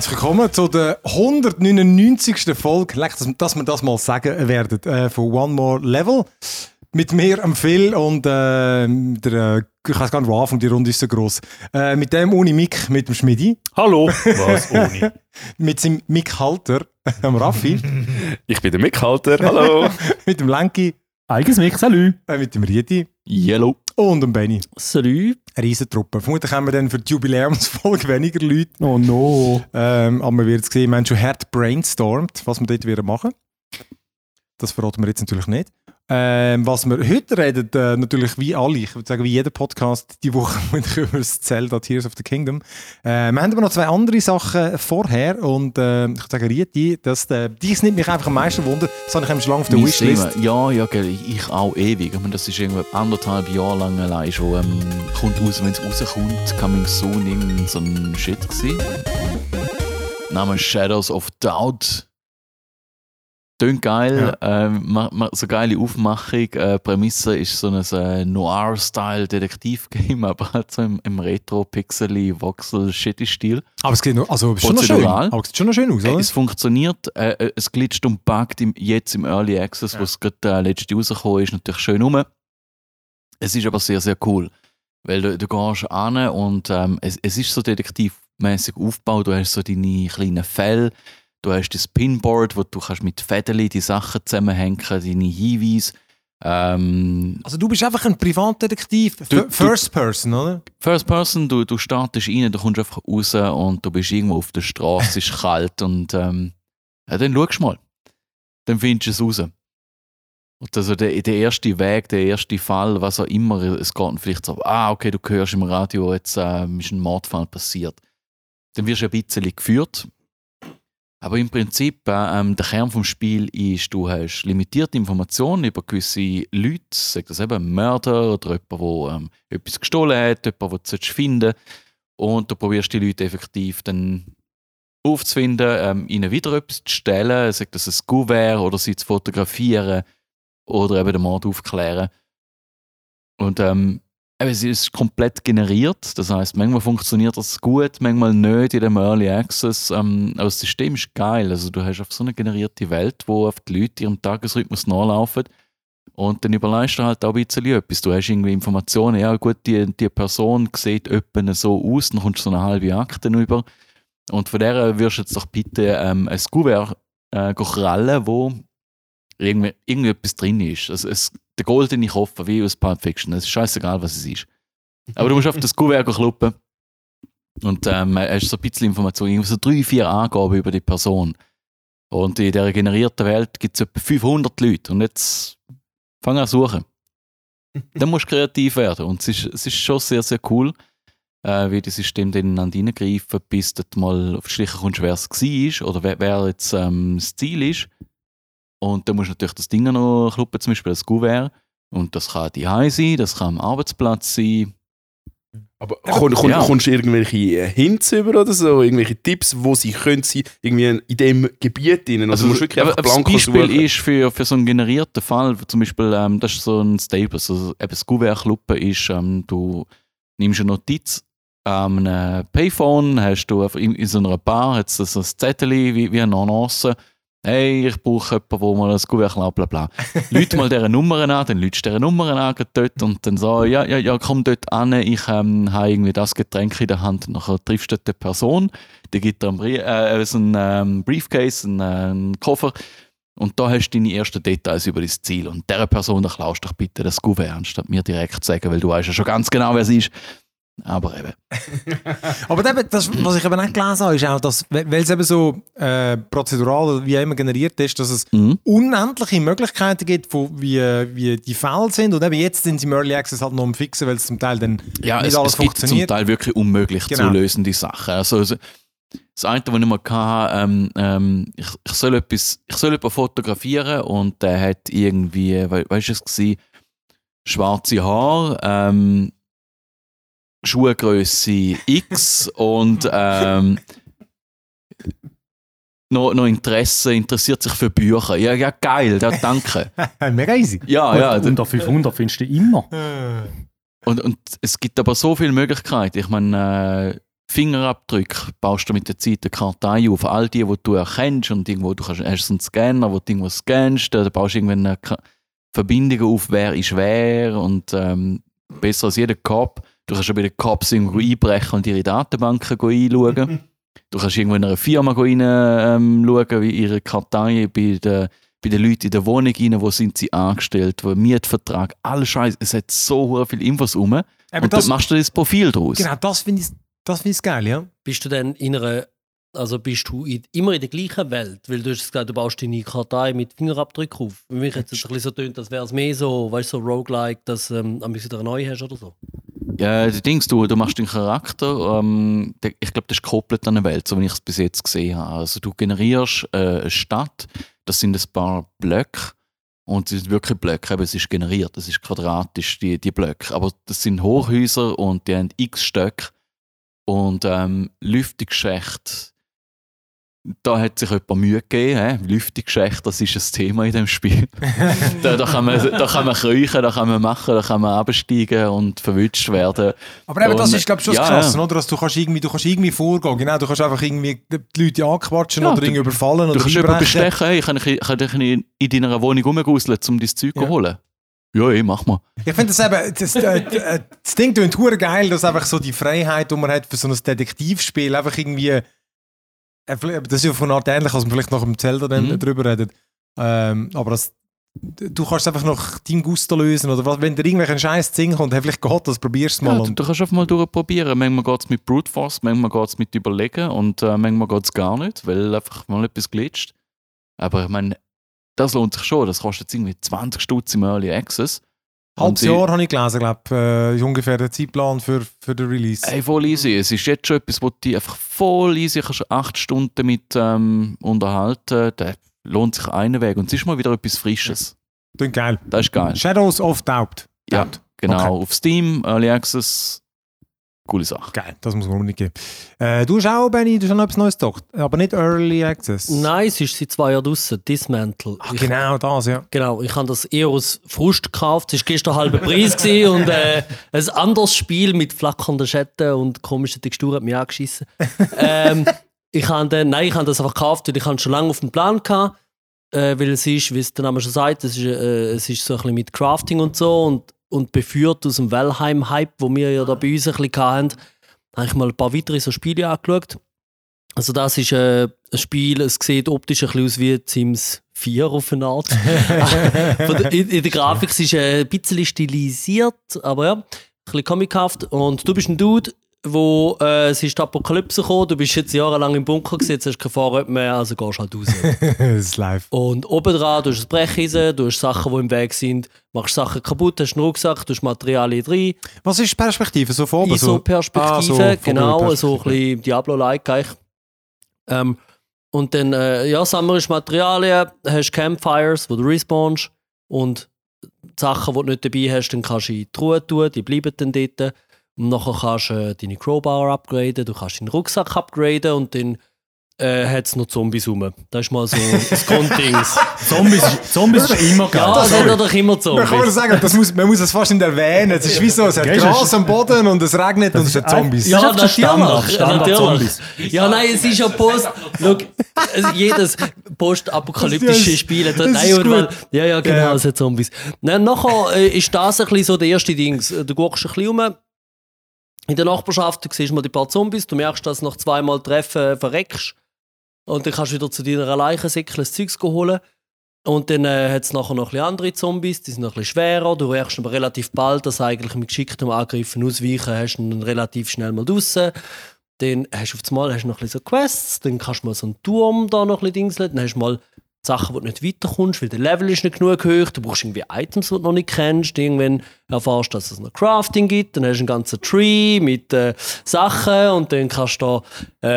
herzlich willkommen zu der 199. Folge, dass wir das mal sagen werden, äh, von One More Level. Mit mir, am Phil und äh, der, äh, ich weiß gar nicht, wo Anfang die Runde ist so groß. Äh, mit dem ohne Mick, mit dem Schmidi. Hallo. Was ohne? mit seinem Mick-Halter, am Raffi. Ich bin der Mick-Halter, hallo. mit dem Lenki. Eigenes Mick, salut. Äh, mit dem Riedi. Yellow. Und dem Benny. Salut. Eine Riesentruppe. Vermutlich haben wir dann für die Jubiläumsfolge weniger Leute. Oh no. Ähm, aber wir werden sehen, wir haben schon hart brainstormt, was wir dort wieder machen. Das verraten wir jetzt natürlich nicht. Ähm, was wir heute reden, äh, natürlich wie alle, ich würde sagen wie jeder Podcast die Woche über das Zelda Tears of the Kingdom. Äh, wir haben aber noch zwei andere Sachen vorher und äh, ich würde sagen, Rieti, das, äh, dies nimmt mich einfach am meisten Wunder. Das habe ich schon lange auf der Mein Wishlist. Thema. Ja, ja, gell, ich auch ewig. Ich meine, das ist irgendwie anderthalb Jahre lang allein schon. Ähm, kommt raus, wenn es rauskommt, Coming Soon, irgend so ein Shit gewesen. Name Shadows of Doubt. Tönt geil, ähm, ma, ma, so geile Aufmachung. Äh, Prämisse ist so ein äh, Noir-Style-Detektiv-Game, aber halt so im, im Retro-Pixely-Voxel-Shitty-Stil. Aber es geht noch, also ist schon noch schön. Aber es sieht schon noch schön aus, oder? Es funktioniert, äh, äh, es glitscht und buggt im, jetzt im Early Access, Ja. wo es gerade äh, letzte rausgekommen ist, natürlich schön rum. Es ist aber sehr, sehr cool, weil du, du gehst an und ähm, es, es ist so detektivmäßig aufgebaut, du hast so deine kleinen Fälle, du hast das Pinboard, wo du kannst mit Fädeli die Sachen zusammenhängen, deine Hinweise. Ähm, Also du bist einfach ein Privatdetektiv, Du- First Person, oder? First Person, du, du startest rein, du kommst einfach raus und du bist irgendwo auf der Straße, es ist kalt und ähm, ja, dann schau mal. Dann findest du es raus. Und also der, der erste Weg, der erste Fall, was auch immer, es geht vielleicht so, ah, okay, du hörst im Radio, jetzt ähm, ist ein Mordfall passiert. Dann wirst du ein bisschen geführt. Aber im Prinzip, äh, ähm, der Kern vom Spiel ist, du hast limitierte Informationen über gewisse Leute, sag das eben, Mörder oder jemand, der ähm, etwas gestohlen hat, jemand, den du finden. Und du probierst die Leute effektiv dann aufzufinden, ähm, ihnen wieder etwas zu stellen, sagt das ein Kuvert oder sie zu fotografieren oder eben den Mord aufklären. Und ähm, es ist komplett generiert, das heißt, manchmal funktioniert das gut, manchmal nicht in dem Early Access. Ähm, aber das System ist geil, also du hast auf so eine generierte Welt, wo auf die Leute ihrem Tagesrhythmus nachlaufen und dann überleist du halt auch ein bisschen etwas. Du hast irgendwie Informationen, ja gut, die, die Person sieht etwa so aus, dann kommst du so eine halbe Akte über. Und von der wirst du jetzt doch bitte ähm, ein Kuvert äh, krallen, wo irgendwie, irgendwie etwas drin ist. Also es, der goldene Koffer, wie aus Pulp Fiction. Es ist scheißegal, was es ist. Aber du musst auf das Kuvert kloppen und ähm, hast so ein bisschen Informationen, so drei, vier Angaben über die Person. Und in dieser generierten Welt gibt es etwa 500 Leute. Und jetzt fang an zu suchen. Dann musst du kreativ werden. Und es ist, es ist schon sehr, sehr cool, äh, wie das System dann an reingreifen, bis du mal auf die Schliche kommst, wer es war oder wer, wer jetzt ähm, das Ziel ist. Und dann musst du natürlich das Ding noch kloppen, zum Beispiel das Kuvert. Und das kann die sein, das kann am Arbeitsplatz sein. Aber komm, komm, Ja. kommst du irgendwelche äh, Hints über oder so? Irgendwelche Tipps, wo sie können sein, irgendwie in dem Gebiet drin? Also, du musst wirklich aber, einfach aber das Beispiel suchen. ist für, für so einen generierten Fall, zum Beispiel, ähm, das ist so ein Stable, also eben das Kuvert-Kluppen ist, ähm, du nimmst eine Notiz an einem Payphone, hast du in, in so einer Bar, jetzt so ein Zettel wie, wie eine Annonce, hey, ich brauche jemanden, der mal ein Kuvert klaut, bla bla. Leute mal diese Nummern an, dann du diese Nummern an dort und dann so, ja, ja, ja, komm dort an, ich ähm, habe irgendwie das Getränk in der Hand. Nachher triffst du die Person, die gibt dir einen, Brie äh, so einen ähm, Briefcase, einen, äh, einen Koffer und da hast du deine ersten Details über das Ziel. Und dieser Person, da klaust du doch bitte das Kuvert, anstatt mir direkt zu sagen, weil du weißt ja schon ganz genau, wer es ist. Aber eben. Aber eben, das, was ich eben auch gelesen habe, ist auch, dass, weil es eben so äh, prozedural wie immer generiert ist, dass es Mhm. unendliche Möglichkeiten gibt, von, wie, wie die Fälle sind. Und eben jetzt sind sie im Early Access halt noch am Fixen, weil es zum Teil dann Ja, nicht es, alles es gibt zum funktioniert. Teil wirklich unmöglich Genau. zu lösende Sachen. Also, so- das eine, was ich mal hatte, ähm, ähm, ich, ich, soll etwas, ich soll jemanden fotografieren und der hat irgendwie, we, weißt du es gewesen, schwarze Haare, ähm, Schuhgröße X und ähm, noch, noch Interesse, interessiert sich für Bücher. Ja, ja, geil, ja, danke. Mega easy. Ja, ja, und unter 500 findest du immer. Und, und es gibt aber so viele Möglichkeiten. Ich meine, äh, Fingerabdrücke baust du mit der Zeit eine Kartei auf. All die, die du erkennst und irgendwo, du kannst, hast einen Scanner, wo du irgendwo scannst, da baust du irgendwann eine Verbindungen auf, wer ist wer und ähm, besser als jeder Cop. Du kannst ja bei den Cops irgendwo einbrechen und ihre Datenbanken go einschauen. du kannst irgendwo in einer Firma go rein, ähm, schauen, wie ihre Kartei bei den, bei den Leuten in der Wohnung rein, wo sind sie angestellt, wo Mietvertrag, alles Scheiß. Es hat so viele Infos rum. Aber und das, dann machst du das Profil draus. genau, das finde ich, das find ich geil, ja. Bist du dann in einer, also bist du in, immer in der gleichen Welt? Weil du hast gesagt, du baust deine Kartei mit Fingerabdrücken auf. Für mich hat es ein bisschen so tönt, als wäre es mehr so, weißt du, so roguelike, dass ähm, ein bisschen neu hast oder so. Ja, die Dings, du, du machst den Charakter, ähm, der, ich glaube, das ist gekoppelt an eine Welt, so wie ich es bis jetzt gesehen habe. Also du generierst äh, eine Stadt, das sind ein paar Blöcke und es sind wirklich Blöcke, eben, es ist generiert, es ist quadratisch, die, die Blöcke. Aber das sind Hochhäuser und die haben x Stöcke und ähm, Lüftungsschächte. Da hat sich jemand Mühe gegeben, he? Lüftungsschächte, das ist ein Thema in dem Spiel. da, da, kann man, da kann man kriechen, da kann man machen, da kann man absteigen und verwünscht werden. Aber eben, das Und- ist, glaube ich, schon das ja, Krasse, ja. oder? Dass du kannst irgendwie, du kannst irgendwie vorgehen. Genau, du kannst einfach irgendwie die Leute anquatschen Ja, oder du- irgendwie überfallen Du oder kannst jemanden bestechen, hey, kann ich, kann ich in in deiner Wohnung rumgauseln, um dein Zeug Ja. zu holen? Ja, ey, mach mal. Ich finde das eben, das, äh, das Ding klingt geil, dass einfach so die Freiheit, die man hat für so ein Detektivspiel, einfach irgendwie, das ist ja von Art ähnlich, als man vielleicht nach dem Zelda dann Mhm. drüber redet. Ähm, aber das, du kannst einfach nach deinem Gusto lösen oder was, wenn dir irgendwelchen Scheiß Sinn kommt, hey, vielleicht geht das, probier's mal. Ja, du, du kannst einfach mal durchprobieren. Manchmal geht es mit Brute Force, manchmal geht es mit Überlegen und äh, manchmal geht es gar nicht, weil einfach mal etwas glitscht. Aber ich meine, das lohnt sich schon. Das kostet jetzt irgendwie 20 Stutz im Early Access. Halbes Jahr habe ich gelesen, glaube äh, ist ungefähr der Zeitplan für, für den Release. Ey, voll easy. Es ist jetzt schon etwas, wo du dich einfach voll easy kannst acht Stunden damit ähm, unterhalten. Da lohnt sich einen Weg. Und es ist mal wieder etwas Frisches. Klingt geil. Das ist geil. Shadows of Doubt. Ja, Doubt. genau. Okay. Auf Steam, Early Access, coole Sache. Geil, das muss man unbedingt geben. Äh, du hast auch, Benny, du hast auch noch etwas Neues gedacht, aber nicht Early Access. Nein, es ist seit zwei Jahren draussen, Dismantle. Ach, Ich- genau das, ja. Genau, ich habe das eher aus Frust gekauft. Es war gestern halber Preis gewesen und äh, ein anderes Spiel mit flackernden Schatten und komischen Texturen hat mich angeschissen. ähm, ich habe dann, nein, ich habe das einfach gekauft, weil ich habe schon lange auf dem Plan gehabt, äh, weil es ist, wie es der Name schon sagt, es ist, äh, es ist so ein bisschen mit Crafting und so und, und beführt aus dem Valheim-Hype, wo wir ja da bei uns ein bisschen hatten, habe ich mal ein paar weitere so Spiele angeschaut. Also das ist äh, ein Spiel, es sieht optisch ein bisschen aus wie Sims 4 auf eine Art. In, in der Grafik es ist äh, ein bisschen stilisiert, aber ja, ein bisschen comichaft. Und du bist ein Dude, wo äh, es ist die Apokalypse gekommen, du bist jetzt jahrelang im Bunker gewesen, jetzt hast du kein Fahrrad mehr, also gehst halt raus. das ist live. Und oben dran, du hast ein Brecheisen, du hast Sachen, die im Weg sind, machst Sachen kaputt, hast einen Rucksack, du hast Materialien drin. Was ist die Perspektive? So oben? ISO-Perspektive, Ah, so, genau, so ein bisschen Diablo-like eigentlich. Ähm, und dann, äh, ja, sammelst Materialien, hast Campfires, wo du respawnst und die Sachen, die du nicht dabei hast, dann kannst du in die Truhe tun, die bleiben dann dort. Und nachher kannst du äh, deine Crowbar upgraden, du kannst deinen Rucksack upgraden und dann äh, hat es noch Zombies rum. Das ist mal so das Grunddings. Zombies, Zombies ist immer geil. ja, hat ja doch immer Man kann man Zombies. sagen, das muss, man muss es fast nicht erwähnen. Es ist wie so, es hat Gras ist- am Boden und es regnet und es hat Zombies. Ja, das ist Standard. Standard. Zombies. Ja, nein, es ist ja Post. Schau, es- jedes postapokalyptische Das- Spiel hat das nein. Ja, ja, genau, Ja. es hat Zombies. Dann nachher äh, ist das ein bisschen so der erste Ding. Du guckst ein bisschen um. In der Nachbarschaft, du siehst mal die paar Zombies, du merkst, dass du nach zweimal Treffen äh, verreckst. Und dann kannst du wieder zu deiner Leichensäckel das Zeugs holen. Und dann äh, hat es nachher noch ein andere Zombies, die sind noch ein schwerer. Du merkst aber relativ bald, dass eigentlich mit geschicktem Angriffen ausweichen hast du dann relativ schnell mal draussen. Dann hast du auf einmal noch ein so Quests, dann kannst du mal so einen Turm da noch ein dingseln, dann hast du mal Sachen, wo du nicht weiterkommst, weil der Level ist nicht genug hoch, du brauchst irgendwie Items, die du noch nicht kennst, irgendwann erfährst du, dass es noch Crafting gibt, dann hast du einen ganzen Tree mit äh, Sachen und dann kannst du da,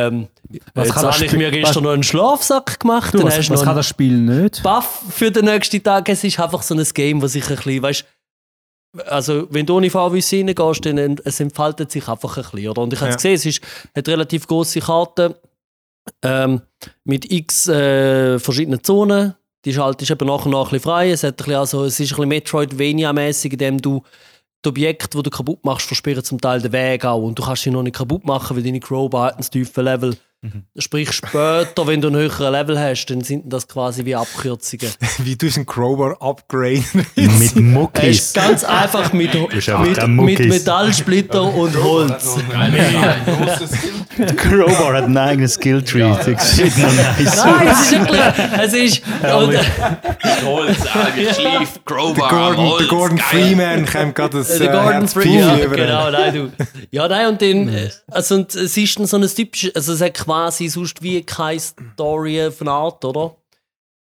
ähm, Was jetzt habe ich mir gestern was- noch einen Schlafsack gemacht, Du, dann was, hast was noch kann das Spiel nicht? Buff für den nächsten Tag. Es ist einfach so ein Game, was sich ein bisschen, weißt also wenn du ohne Fahrweise reingehst, dann es entfaltet sich einfach ein bisschen. Oder? Und ich habe Ja. es gesehen, es ist, hat relativ große Karten ähm, mit x äh, verschiedenen Zonen. Die schaltest eben nachher noch ein frei. Es, hat ein bisschen, also, es ist ein bisschen Metroidvania-mäßig, in dem du die Objekte, die du kaputt machst, versperren zum Teil den Weg auch. Und du kannst sie noch nicht kaputt machen, weil deine Crowbar hat ein tiefes Level. Sprich, später, wenn du einen höheren Level hast, dann sind das quasi wie Abkürzungen. Wie du einen Crowbar upgraden. Mit ist Muckis. ganz einfach mit, mit, mit. Metallsplitter und Holz. Crowbar hat einen eigenen Skilltree. Das sieht man nice Nein, es ist wirklich. Es ist. Und, Holz, Alge, Schleif, Der Crowbar, Gordon, Holz, der Gordon. Freeman kommt gerade das der äh, Gordon Freeman. Ja, genau, nein, du. Ja, nein, und dann. äh, Also, und es ist dann so ein typisches. Also, es hat quasi sonst wie keine Story von Art, oder?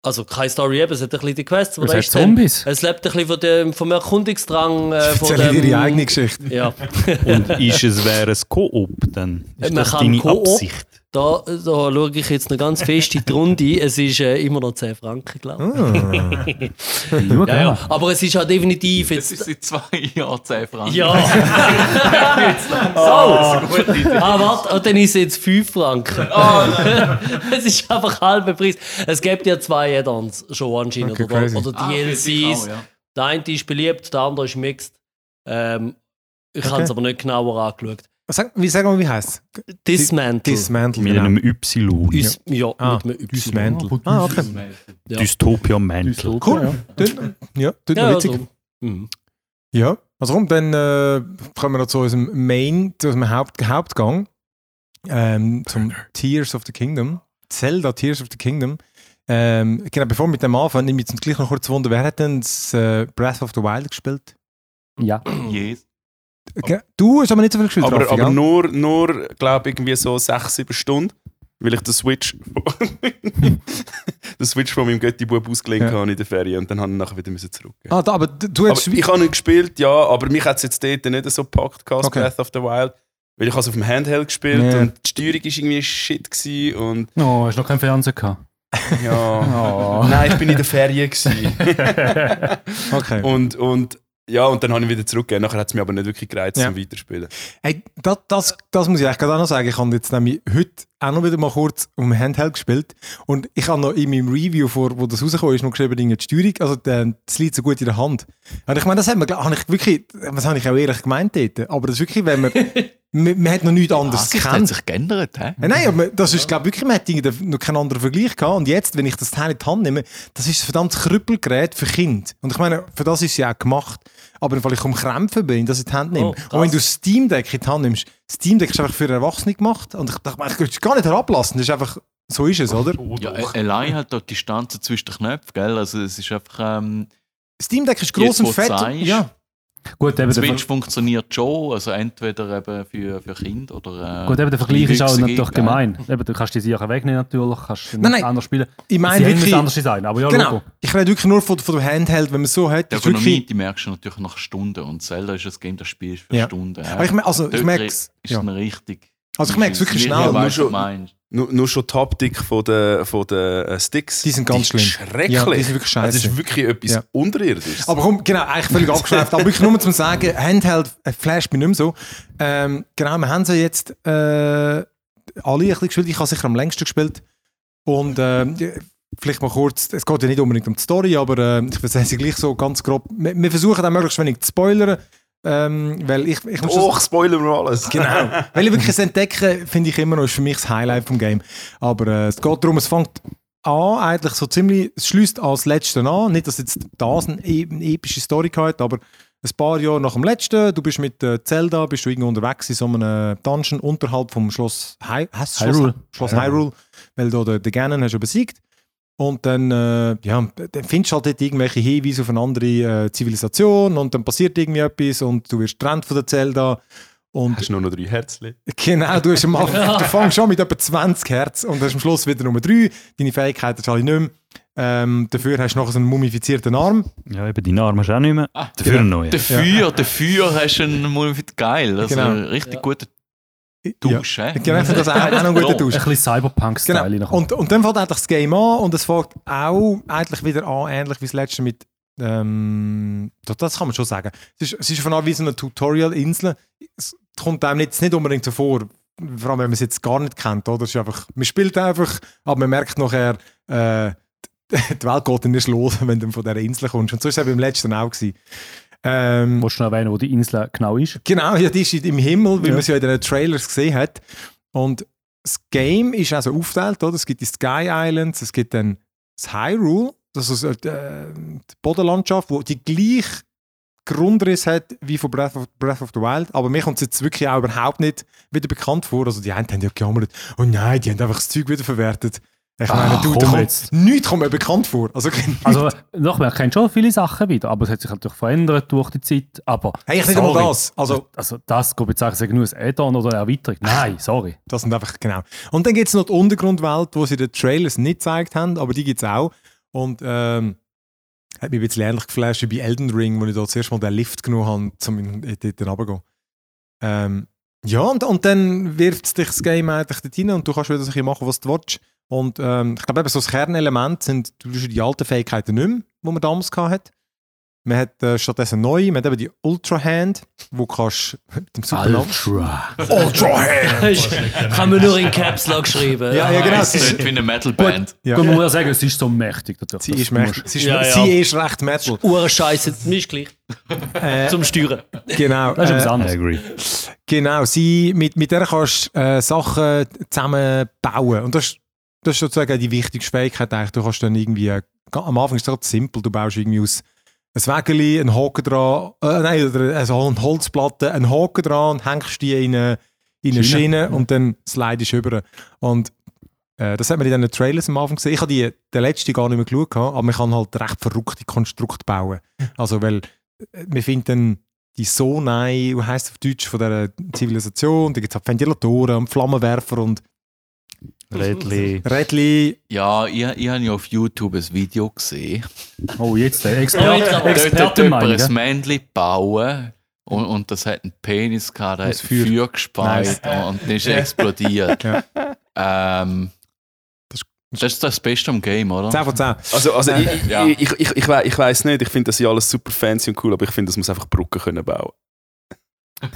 Also, keine Story eben, es hat ein bisschen die Quests. Es hat ist dann- Zombies. Es lebt ein bisschen von dem, vom Erkundungsdrang. Äh, von Erzähl dem, ihre eigene Geschichte. Ja. Und ist es wäre es Koop, dann ist Man das kann deine Koop. Absicht. Da, da schaue ich jetzt noch ganz fest in die Runde. Es ist äh, immer noch 10 Franken, glaube ich. Schau, Ja, ja. Aber es ist ja definitiv jetzt. ist seit zwei Jahren 10 Franken. Ja. so. Ah, warte, und dann ist es jetzt 5 Franken. es ist einfach halber Preis. Es gibt ja zwei Add-ons schon anscheinend. Okay, oder, crazy. oder Ah, DLCs. auch, ja. Der eine ist beliebt, der andere ist mixed. Ähm, ich habe es aber nicht genauer angeschaut. Sag, wie sagen wir, wie heißt es? Dismantle. Dismantle. Mit genau. einem Y. Us, ja, Ah, mit einem Y. Dismantle. Ah, okay. Ja. Dystopia Mantle. Cool. Ja, tut mir Ja, witzig. also, mhm. Ja, also komm, dann äh, kommen wir noch zu unserem Main, zu unserem Haupt Hauptgang, ähm, zum Tears of the Kingdom. Zelda Tears of the Kingdom. Ähm, genau, bevor wir mit dem anfangen, nehme ich jetzt gleich noch kurz Wunder, wer hat denn das äh, Breath of the Wild gespielt? Ja. Yes. Du hast aber nicht so viel gespielt, Aber, Raffi, aber nur, nur glaube irgendwie so 6, 7 Stunden, weil ich den Switch, den Switch von meinem Götti-Bub ausgelegt Ja. habe in der Ferien und dann habe ich nachher wieder müssen zurück. Ah, da, aber du Aber hast... ich habe nicht gespielt, ja, aber mich hat es jetzt dort nicht so gepackt, gehabt, Okay. Breath of the Wild. Weil ich habe es auf dem Handheld gespielt Ja. und die Steuerung war irgendwie shit gewesen und Oh, hast du noch keinen Fernseher gehabt? ja. Oh. Nein, ich bin in der Ferien okay. und, und ja, und dann habe ich wieder zurückgegeben. Nachher hat es mich aber nicht wirklich gereizt Ja. zum Weiterspielen. Hey, das, das, das muss ich eigentlich gerade auch noch sagen. Ich habe jetzt nämlich heute auch noch wieder mal kurz um Handheld gespielt. Und ich habe noch in meinem Review, vor, wo das rausgekommen ist, noch geschrieben, Dinge, die Steuerung, also der- das liegt so gut in der Hand. Und ich meine, das hat man, glaub- habe ich wirklich, was habe ich auch ehrlich gemeint dort. Aber das ist wirklich, wenn man, man, man hat noch nichts anderes Das hat gekannt. sich geändert, hä? Ja, nein, aber das ist, glaube wirklich, man hat noch keinen anderen Vergleich gehabt. Und jetzt, wenn ich das Teil in die Hand nehme, das ist ein verdammtes Krüppelgerät für Kinder. Und ich meine, für das ist es ja auch gemacht. Aber weil ich um Krämpfen bin, dass ich die Hand nehme. Oh, und wenn du Steam Deck in die Hand nimmst, Steam Deck ist einfach für Erwachsene gemacht. Und ich dachte, ich könnte es gar nicht herablassen. Das ist einfach, so ist es, oder? Ja, allein halt dort die Distanz zwischen den Knöpfen, gell? Also es ist einfach, ähm, Steam Deck ist groß Jetzt, und fett. sagst. Ja. Gut, eben Switch Ver funktioniert schon, also entweder eben für, für Kinder oder... Äh, gut, eben der Vergleich ist auch natürlich gell? gemein. Eben, du kannst die Sachen wegnehmen natürlich, kannst Nein, nein. anders spielen. Ich meine wirklich, ein anderes Design, aber ja, genau. Logo. Ich rede wirklich nur von, von dem Handheld, wenn man es so hat. Die ist Ergonomie, wirklich, die merkst du natürlich nach Stunden und Zelda ist ein Game, das spielst du für Ja. Stunden. aber ich, me- also, ich merke es. Ist Ja. richtig. Also ich merke es wirklich schnell. weißt, schon-. Nur, nur schon die Haptik von den, von den äh, Sticks. Die sind ganz ist schlimm. Schrecklich. Ja, die sind wirklich Also, Das scheiße. ist wirklich etwas Ja. Unterirdisches. Aber komm, genau, eigentlich völlig abgeschweift. Aber wirklich nur zum Sagen, Handheld äh, flasht mich nicht mehr so. Ähm, genau, wir haben sie jetzt äh, alle ein bisschen gespielt. Ich habe sicher am längsten gespielt. Und ja, vielleicht mal kurz, es geht ja nicht unbedingt um die Story, aber äh, ich erzähle sie gleich so ganz grob. Wir, wir versuchen auch möglichst wenig zu spoilern, ähm, weil ich, ich muss das- Och, spoilern wir alles. Genau. Weil ich wirklich das Entdecken, finde ich immer noch, ist für mich das Highlight vom Game. Aber äh, es geht darum, es fängt an, eigentlich so ziemlich, es schließt als letzten an. Nicht, dass jetzt das eine, e- eine epische Story hat, aber ein paar Jahre nach dem letzten, du bist mit äh, Zelda, bist du irgendwo unterwegs in so einem Dungeon unterhalb vom Schloss, heisst es Hyrule. Schloss, Schloss Hyrule, weil du den, den Ganon hast du besiegt. Und dann, äh, ja, dann findest du halt dort irgendwelche Hinweise auf eine andere äh, Zivilisation und dann passiert irgendwie etwas und du wirst getrennt von der Zelda. Und Hast nur noch drei Herzchen? Genau, du, hast am Anfang, du fängst schon mit etwa 20 Hertz und hast am Schluss wieder Nummer 3. Deine Fähigkeiten hast du alle nicht mehr. Ähm, dafür hast du noch so einen mumifizierten Arm. Ja, eben deine Arme hast du auch nicht mehr. Ah, Dafür einen neuen. Dafür, dafür hast du einen Mulfit geil. Also Genau. richtig Ja. guter Ja. Dusch, hä? Genau, das ist auch, auch noch ein guter Ein Tausch. bisschen Cyberpunk-Style Genau. Und, und dann fängt eigentlich das Game an und es fängt auch eigentlich wieder an, ähnlich wie das letzte mit. Ähm, das, das kann man schon sagen. Es ist, es ist von an wie so eine Tutorial-Insel. Es kommt einem jetzt nicht unbedingt so vor, vor allem wenn man es jetzt gar nicht kennt. Oder? Es ist einfach, man spielt einfach, aber man merkt nachher, äh, die Welt geht dann nicht los, wenn du von dieser Insel kommst. Und so war es eben beim letzten auch. Gewesen. Ähm, Willst du noch erwähnen, wo die Insel genau ist? Genau, ja, die ist im Himmel, weil Ja. man sie ja in den Trailers gesehen hat. Und das Game ist also aufgeteilt, oder? Es gibt die Sky Islands, es gibt dann das Hyrule, das ist äh, die Bodenlandschaft, wo die gleiche Grundriss hat wie von Breath of, Breath of the Wild. Aber mir kommt es jetzt wirklich auch überhaupt nicht wieder bekannt vor. Also die einen haben ja gejammert, oh nein, die haben einfach das Zeug wieder verwertet. Ich meine, Ach, du, komm kommt, jetzt. nichts kommt mir bekannt vor. Also, Also, noch, man kennt schon viele Sachen wieder, aber es hat sich natürlich verändert durch die Zeit. Aber hey, ich nicht einmal sorry. das. Also, Also, das, go ich sagen, nur ein Add-on oder eine Erweiterung. Nein, sorry. Das sind einfach, genau. Und dann gibt es noch die Untergrundwelt, die sie den Trailers nicht gezeigt haben, aber die gibt es auch. Und ähm, hat mich ein bisschen ähnlich geflasht wie bei Elden Ring, wo ich da zuerst mal den Lift genommen habe, um dort runterzugehen. Ähm, ja, und, und dann wirft dich das Game eigentlich dort rein und du kannst wieder so ein bisschen machen, was du willst. Und ähm, ich glaube, eben so das Kernelement sind du hast die alten Fähigkeiten nicht mehr, die man damals hatte. Man hat äh, stattdessen neue, man hat eben die Ultra Hand, wo du kannst mit dem Supernamen. Ultra. Ultra Hand! Kann man nur in Caps Lock schreiben. Ja, ja, genau. Es ist, wie eine Metalband. ja. Gut, man muss ja sagen, es ist so mächtig. Natürlich. Sie Das ist mächtig. Sie ist, Ja, ja. sie ist recht metal. Uhrenscheiße, mir ist gleich. Äh, Zum Steuern. genau. Das ist etwas Äh, anderes. Agree. genau. Sie, mit, mit der kannst du äh, Sachen zusammenbauen. Und das, ist- das ist sozusagen die wichtigste Fähigkeit. Eigentlich. Du kannst dann irgendwie, am Anfang ist es ganz simpel, du baust irgendwie aus ein Wägeli, einen Haken dran, äh, nein, oder also eine Holzplatte, einen Haken dran und hängst die in eine, in eine Schiene. Schiene und dann slidest du über. Und äh, das hat man in den Trailers am Anfang gesehen. Ich habe die, den letzten gar nicht mehr geschaut, aber man kann halt recht verrückte Konstrukte bauen. Also, weil äh, wir finden die Sonai, wie heisst es auf Deutsch, von dieser Zivilisation, da gibt es halt Ventilatoren und Flammenwerfer und Redli. Rädli. Ja, ich, ich habe ja auf YouTube ein Video gesehen. Oh, jetzt der Oh, Experte, jetzt aber. Dort hat ein? Männchen bauen und, und das hat einen Penis gehabt, der hat Feuer. Feuer, gespeit und dann ist er explodiert. Ja. Ähm, Das- das ist das Beste am Game, oder? 10 von 10. Also, also ich, ich, Ja. ich, ich, ich, ich weiß nicht, ich finde das ja alles super fancy und cool, aber ich finde, das muss einfach Brücken können bauen.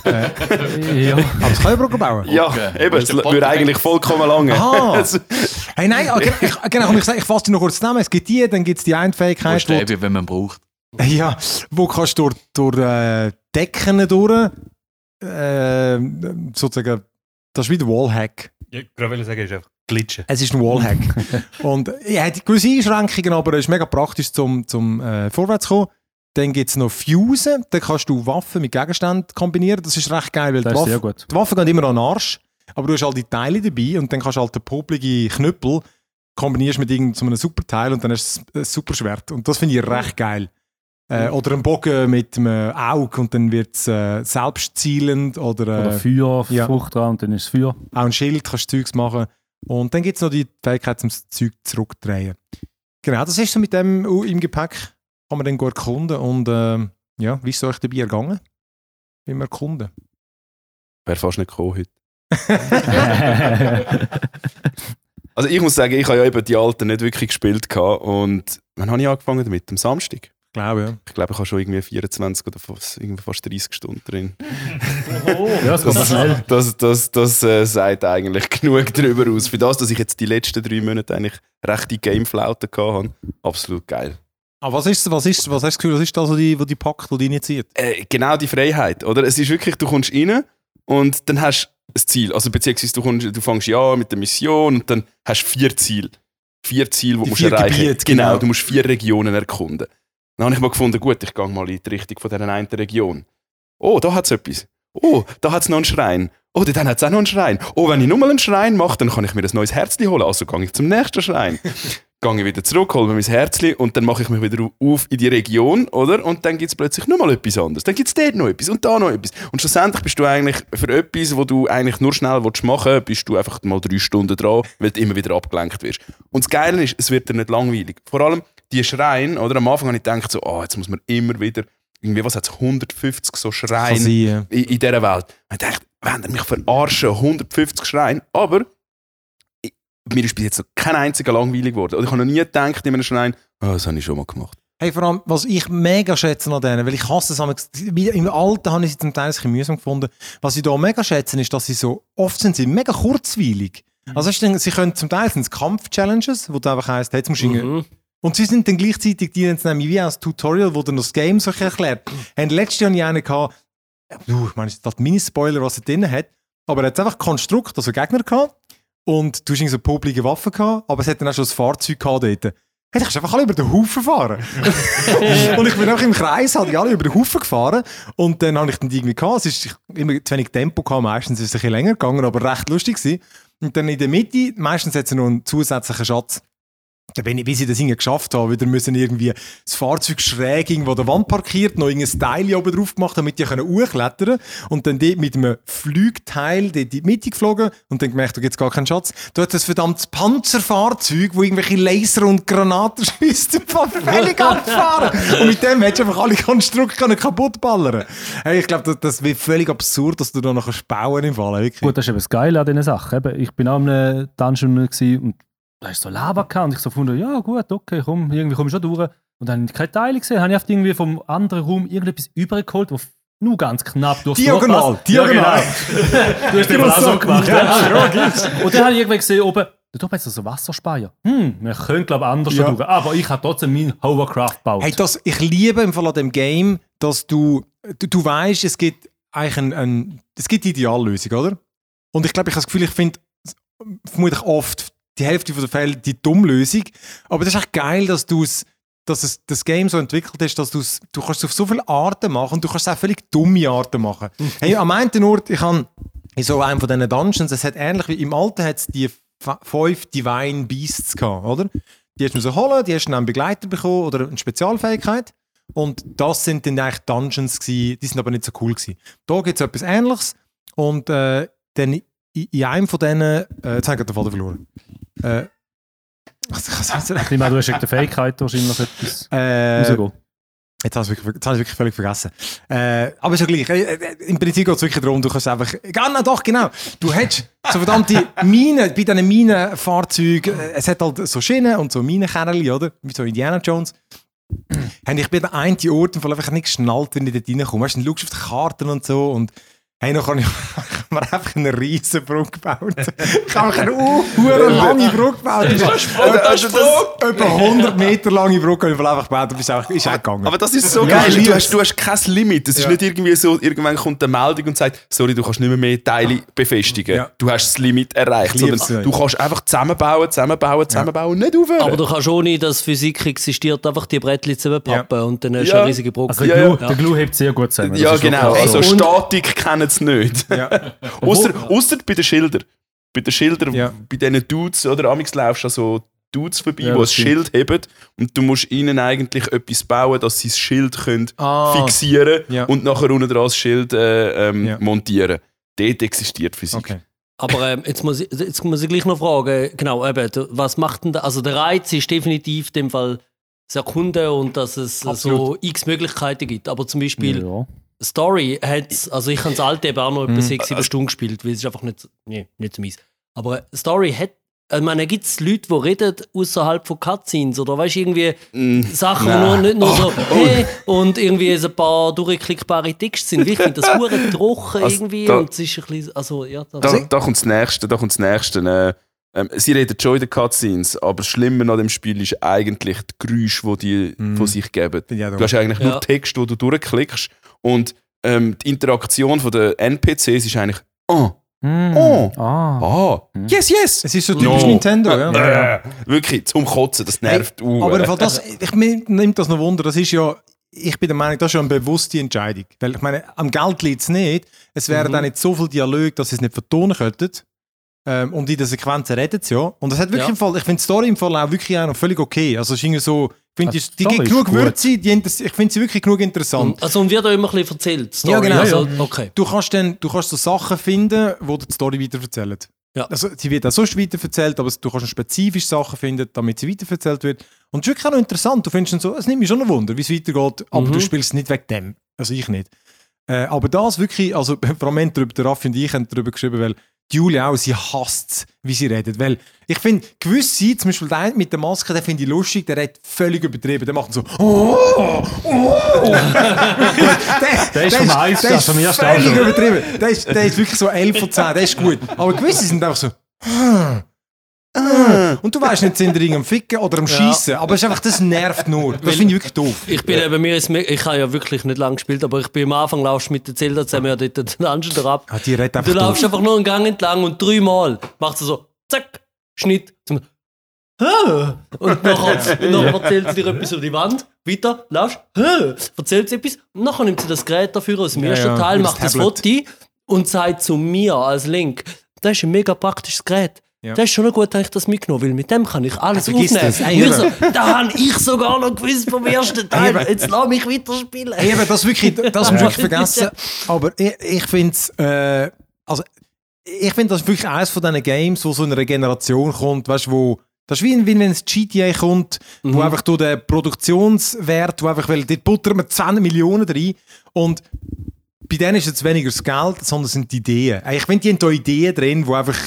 Ja. Aber das kann ja Brücken bauen. Ja, Okay. eben, der würde eigentlich vollkommen lange. Aha. Hey, nein, ah, ich, genau, ich, ich fasse die noch kurz zusammen. Es gibt die, dann gibt es die eine Wo Fähigkeit, ist wo, der, wenn man braucht? ja, wo kannst du durch, durch äh, Decken durch, äh, sozusagen, das ist wie der Wallhack. Ich gerade sagen, ist einfach glitschen. Es ist ein Wallhack. und er hat gewisse Einschränkungen, aber es ist mega praktisch zum, zum äh, vorwärts zu kommen. Dann gibt es noch Fusen, da kannst du Waffen mit Gegenständen kombinieren. Das ist recht geil, weil Das die, Waffe, gut. die Waffen gehen immer an den Arsch, aber du hast all die Teile dabei und dann kannst du halt den popligen Knüppel kombinierst mit irgendeinem Superteil und dann hast du ein Superschwert. Und das finde ich recht geil. Äh, oder ein Bogen mit einem Auge und dann wird es äh, selbstzielend oder, äh, Oder Feuer, ja. Frucht dran und dann ist es Feuer. auch ein Schild, kannst du Zeugs machen. Und dann gibt es noch die Fähigkeit, zum das Zeug zurückzudrehen. Genau, das ist so mit dem uh, im Gepäck. Kann man dann gut erkunden. Und ähm, ja, wie ist es euch dabei ergangen? Beim Erkunden? wäre fast nicht gekommen heute. Also ich muss sagen, ich habe ja eben die alten nicht wirklich gespielt gehabt und wann habe ich angefangen damit? Am Samstag? Ich glaube, ja. Ich glaube, ich habe schon irgendwie 24 oder fast, irgendwie fast 30 Stunden drin. ja, es geht noch schnell. Das, das, das äh, sagt eigentlich genug darüber aus. Für das, dass ich jetzt die letzten drei Monate eigentlich rechte Gameflauten gehabt habe, absolut geil. Aber was ist, was ist, was hast du das Gefühl, was ist das, was die, was die packt, was die initiiert? Äh, genau die Freiheit, oder? Es ist wirklich, du kommst rein und dann hast du ein Ziel. Also beziehungsweise du, kommst, du fängst ja an mit der Mission und dann hast du vier Ziele. Vier Ziele, die Die du musst erreichen Gebiete, genau. genau. du musst vier Regionen erkunden. Dann habe ich mal gefunden, gut, ich gehe mal in die Richtung von dieser einen Region. Oh, da hat es etwas. Oh, da hat es noch einen Schrein. Oh, dann hat es auch noch einen Schrein. Oh, wenn ich nochmal einen Schrein mache, dann kann ich mir ein neues Herzli holen. Also gehe ich zum nächsten Schrein. gehe ich wieder zurück, hole mir mein Herzli und dann mache ich mich wieder auf in die Region, oder? Und dann gibt es plötzlich nochmal etwas anderes. Dann gibt es dort noch etwas und da noch etwas. Und schlussendlich bist du eigentlich für etwas, wo du eigentlich nur schnell willst machen willst, bist du einfach mal drei Stunden dran, weil du immer wieder abgelenkt wirst. Und das Geile ist, es wird dir nicht langweilig. Vor allem die Schreine, oder? Am Anfang habe ich gedacht, so, oh, jetzt muss man immer wieder, irgendwie, was hat es, 150 so Schreine ja. in, in dieser Welt. Und ich dachte, wenn ihr mich verarschen, 150 Schreine. Aber mir ist bis jetzt noch kein einziger langweilig geworden. Oder ich habe noch nie gedacht in einem Schrein, oh, das habe ich schon mal gemacht. Hey, vor allem, was ich mega schätze an denen, weil ich hasse es, im Alten habe ich sie zum Teil ein bisschen mühsam gefunden. Was ich da mega schätze, ist, dass sie so, oft sind sie mega kurzweilig. Also, weißt du, sie können zum Teil sind es Kampf-Challenges, wo du einfach heisst, hey, jetzt musst du irgendwie Mhm. Und sie sind dann gleichzeitig, die nämlich wie als Tutorial, wo dann noch das Game so erklärt. Haben letztes Jahr nicht einen gehabt, ja, du, ich meine, es ist das Mini-Spoiler, was er drin hat, aber er hat einfach Konstrukt, also Gegner gehabt, und du hast so publige Waffen gehabt, aber es hat dann auch schon das Fahrzeug gehabt dort. Hey, du kannst einfach alle über den Haufen fahren. und ich bin einfach im Kreis, halt alle über den Haufen gefahren. Und dann habe ich dann irgendwie gehabt. Es ist immer zu wenig Tempo gehabt, meistens ist es ein bisschen länger gegangen, aber recht lustig gewesen. Und dann in der Mitte, meistens hat es noch einen zusätzlichen Schatz. Bin ich, wie sie das irgendwie geschafft haben, wieder müssen irgendwie das Fahrzeug schräg irgendwo an der Wand parkiert, noch irgendein Teil oben drauf gemacht, damit die können hochklettern und dann dort mit einem Flugteil dort in die Mitte geflogen und dann gemerkt, da gibt es gar keinen Schatz. Da hat das verdammtes Panzerfahrzeug, wo irgendwelche Laser und Granaten schießt, völlig abgefahren. Und mit dem hättest du einfach alle Konstrukte können kaputt ballern hey, Ich glaube, das, das wird völlig absurd, dass du da noch bauen im Fall. Wirklich. Gut, das ist eben das Geile an diesen Sachen. Ich bin auch in einem Dungeon und da ist so Lava gehabt und ich so gefunden, ja gut, okay, komm, irgendwie komme ich schon durch. Und dann keine Teile gesehen, habe ich oft irgendwie vom anderen Raum irgendetwas übergeholt, was nur ganz knapp durchs Loch Diagonal, passt. diagonal. Ja, genau. Du hast den auch so gemacht. Ja, Und dann habe ich irgendwie gesehen, oben, da oben ist so Wasserspeier. Hm, wir können glaube ich anders Ja. durch. Aber ich habe trotzdem mein Hovercraft gebaut. Hey, das, ich liebe im Fall an dem Game, dass du, du, du weißt, es gibt eigentlich ein, ein, es gibt die Ideallösung, oder? Und ich glaube, ich habe das Gefühl, ich finde vermutlich oft die Hälfte der Fälle die dumme Lösung. Aber das ist echt geil, dass du es, dass es das Game so entwickelt ist, dass du's, du kannst es auf so viele Arten machen und du kannst es auch völlig dumme Arten machen. Hey, am einen Ort, ich habe in so einem von diesen Dungeons, es hat ähnlich wie im Alten hat es die fünf Divine Beasts gehabt, oder? Die hast du so holen, die hast du einen Begleiter bekommen oder eine Spezialfähigkeit. Und das sind dann eigentlich Dungeons gewesen, die sind aber nicht so cool gewesen. Da gibt es etwas Ähnliches und äh, dann in, in einem von denen, äh, jetzt habe ich den Faden verloren. Äh, was, was heißt Ich an, du hast wegen der Fähigkeit wahrscheinlich etwas äh, rausgehen. Jetzt habe ich es wirklich, habe ich völlig vergessen. Äh, aber ist ja gleich. Äh, äh, Im Prinzip geht es wirklich darum, du kannst einfach. Na doch, genau. Du hättest so verdammte Minen, bei diesen Minenfahrzeugen, äh, es hat halt so Schienen und so Minenkerli, oder? Wie so Indiana Jones. Und ich bin der einen Ort einfach nicht geschnallt, wenn ich dort reinkomme. Weißt du, dann schaust du auf die Karten und so und hey, noch habe ich mir einfach eine riesen Brücke gebaut. Ich habe eine uh, lange Brücke gebaut. Also das- Etwa 100 Meter lange Brücke habe ich einfach gebaut und ist auch, ist auch gegangen. Aber das ist so Ja, geil. Du hast, du hast kein Limit. Es ist Ja. nicht irgendwie so, irgendwann kommt eine Meldung und sagt, sorry, du kannst nicht mehr mehr Teile befestigen. Ja. Du hast das Limit erreicht. Sondern es, du kannst einfach zusammenbauen, zusammenbauen, zusammenbauen, nicht aufhören. Aber du kannst ohne, dass Physik existiert, einfach die Brettchen zusammenpappen und dann hast du Ja. eine riesige Brücke. Also Ja, der, ja. Glue, der Glue hebt sehr gut zusammen. Ja, genau. Also so. Statik kennen sie nicht. ja. Ausser bei den Schildern. Bei den Schildern, Ja. bei diesen Dudes, oder amix laufst du an so Dudes vorbei, Ja, die ein. Schild heben und du musst ihnen eigentlich etwas bauen, dass sie das Schild können Ah. fixieren Ja. und nachher unten dran das Schild äh, ähm, Ja. montieren. Dort existiert Physik. Okay. Aber ähm, jetzt, muss ich, jetzt muss ich gleich noch fragen, genau, eben, was macht denn da, also der Reiz ist definitiv in dem Fall das Erkunden und dass es so Absolut. x Möglichkeiten gibt. Aber zum Beispiel Ja. Story hat also ich habe das alte eben auch noch etwa Mhm. sechs, sieben Stunden gespielt, weil es ist einfach nicht, so- nee, nicht so mies. Aber Story hat, ich meine, gibt es Leute, die reden außerhalb von Cutscenes oder weißt du, irgendwie Mm, Sachen, die nur, nicht nur so, Oh, hey, und irgendwie so ein paar durchklickbare Texte sind. Ich finde das hure trocken Also, irgendwie da- und es ist ein bisschen, also ja. das- Da, da kommt das Nächste, da kommt das Nächste. Äh, ähm, sie reden schon in den Cutscenes, aber das Schlimme an dem Spiel ist eigentlich die Geräusche, die die Mhm. von sich geben. Auch Du hast eigentlich Ja. nur Text, wo du durchklickst und ähm, die Interaktion von der NPCs ist eigentlich oh, Mm. Oh. Ah. ah, yes, yes. Es ist so typisch No. Nintendo, ja. Äh, wirklich zum Kotzen, das nervt. uh. Aber im Fall das, ich nimmt das noch Wunder, das ist ja, ich bin der Meinung, das ist ja eine bewusste Entscheidung. Weil ich meine, am Geld liegt es nicht. Es wären Mhm. dann nicht so viel Dialog, dass sie es nicht vertonen könnten. Ähm, und in den Sequenzen redet es ja. Und das hat wirklich Ja. im Fall, ich finde die Story im Fall auch wirklich auch noch völlig okay. Also es ist irgendwie so, finde, Ja, die, die die gibt genug gut. Würze, die, ich finde sie wirklich genug interessant. Und, also und wird auch immer ein bisschen erzählt. Story. Ja, genau. Also, okay. Du kannst dann, du kannst so Sachen finden, wo dir die Story weitererzählen. Ja. Also, sie wird auch sonst weitererzählt, aber du kannst spezifische Sachen finden, damit sie weitererzählt wird. Und es ist wirklich auch noch interessant. Du findest dann so, es nimmt mich schon ein Wunder, wie es weitergeht, aber Mhm. du spielst es nicht wegen dem. Also ich nicht. Äh, aber das wirklich, also vor allem darüber, der Raffi und ich haben darüber geschrieben, weil die Julia auch, sie hasst es, wie sie redet. Weil ich finde, gewisse, zum Beispiel der eine mit der Maske, den finde ich lustig, der redet völlig übertrieben. Der macht so, oh, oh. der, Der ist vom Eis, der ist also vom ersten völlig übertrieben. Der ist, der ist wirklich so 11 von 10, der ist gut. Aber gewisse sind einfach so, Ah. Und du weißt nicht, sind die Ring am Ficken oder am Ja. Schießen. Aber es ist einfach, das nervt nur. Das finde ich wirklich doof. Ich bin eben, mir ist, ich habe ja wirklich nicht lange gespielt, aber ich bin am Anfang laufst du mit der Zelda zusammen ja dort den Dungeon da ab. Ah, die redet Du einfach laufst doof. einfach nur einen Gang entlang und dreimal macht sie so, zack, Schnitt. Zum, und nachher, erzählt sie dir etwas über die Wand, weiter, laufst, erzählt sie etwas, und nachher nimmt sie das Gerät dafür aus dem Ja, ersten ja, Teil, das macht das Tablet. Foto und sagt zu mir als Link, das ist ein mega praktisches Gerät. Ja. Das ist schon gut, dass ich das mitgenommen weil mit dem kann ich alles vergiss aufnehmen. das. Ich so, da habe ich sogar noch gewusst vom ersten Teil. eben. Jetzt lass mich weiterspielen. Eben, das wirklich, das musst du wirklich vergessen. Aber ich, ich finde es, äh, also, ich finde das ist wirklich eines von diesen Games, wo so eine Regeneration kommt, weißt du, wo, das ist wie, wie wenn es GTA kommt, wo einfach durch den Produktionswert, wo einfach, weil dort buttern wir 10 Millionen rein und bei denen ist jetzt weniger das Geld, sondern es sind die Ideen. Äh, Ich finde, die haben da Ideen drin, wo einfach,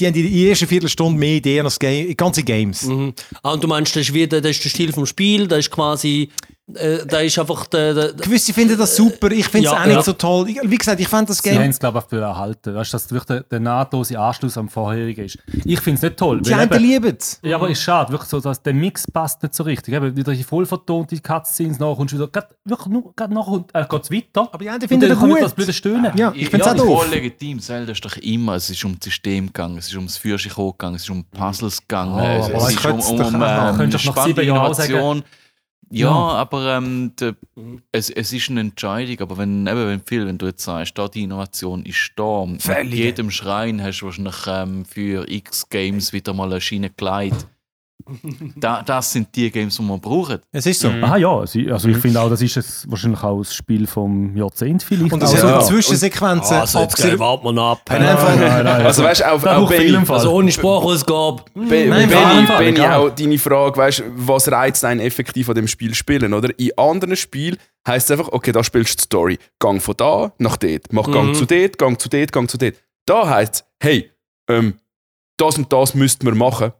die haben in der ersten Viertelstunde mehr Ideen als Game, ganze Games. Mhm. Ah, und du meinst, das ist, wie, der- das ist der Stil vom Spiel, das ist quasi, äh, da ist einfach der, der, Gewisse finden das super, ich finde es Ja, auch nicht ja. so toll. Wie gesagt, ich fand das Sie Game... haben es, glaube ich, für erhalten. Weißt du, dass wirklich der, der nahtlose Anschluss am vorherigen ist. Ich finde es nicht toll. Die einen eben- lieben es. Ja, aber ist schade, wirklich so, dass der Mix passt nicht so richtig. Eben, wieder die voll vertonte Cutscenes nachher kommst du wieder, grad, wirklich nur, grad nachher und, äh, geht's weiter. Aber die einen finden das gut. das blöde Stöhnen. Ja, ich finde es ja, auch doof. voll legitim. Zelda ist doch immer, es ist um das System gegangen, es ist ums Führerschein gegangen, es ist um Puzzles gegangen, Oh, es, es das ist um, um auch. ähm, Könntest du nach spannende Jahren sagen. Ja, Ja. aber ähm, de, es, es ist eine Entscheidung. Aber wenn, eben, wenn, viel, wenn du jetzt sagst, da die Innovation ist da, mit Völlige. jedem Schrein hast du wahrscheinlich ähm, für X Games wieder mal eine Schiene geleitet. Da, das sind die Games, die man braucht. Es ist so. Aha, ja. Also ich finde auch, das ist es wahrscheinlich auch das Spiel vom Jahrzehnt vielleicht. Und auch das sind sogar. so Zwischensequenzen. also jetzt abgesehen- warten wir ab. Wenn einfach- Nein, nein, Also weißt du, Benny, Film Fall. Also ohne Sprachausgabe. Be Nein, Benny egal. auch deine Frage, weißt, was reizt einen effektiv an dem Spiel spielen, oder? In anderen Spielen heisst es einfach, okay, da spielst du die Story. Gang von da nach dort. Mach Gang Mhm. zu dort, Gang zu dort, Gang zu dort. Da heisst es, hey, ähm, das und das müssten wir machen.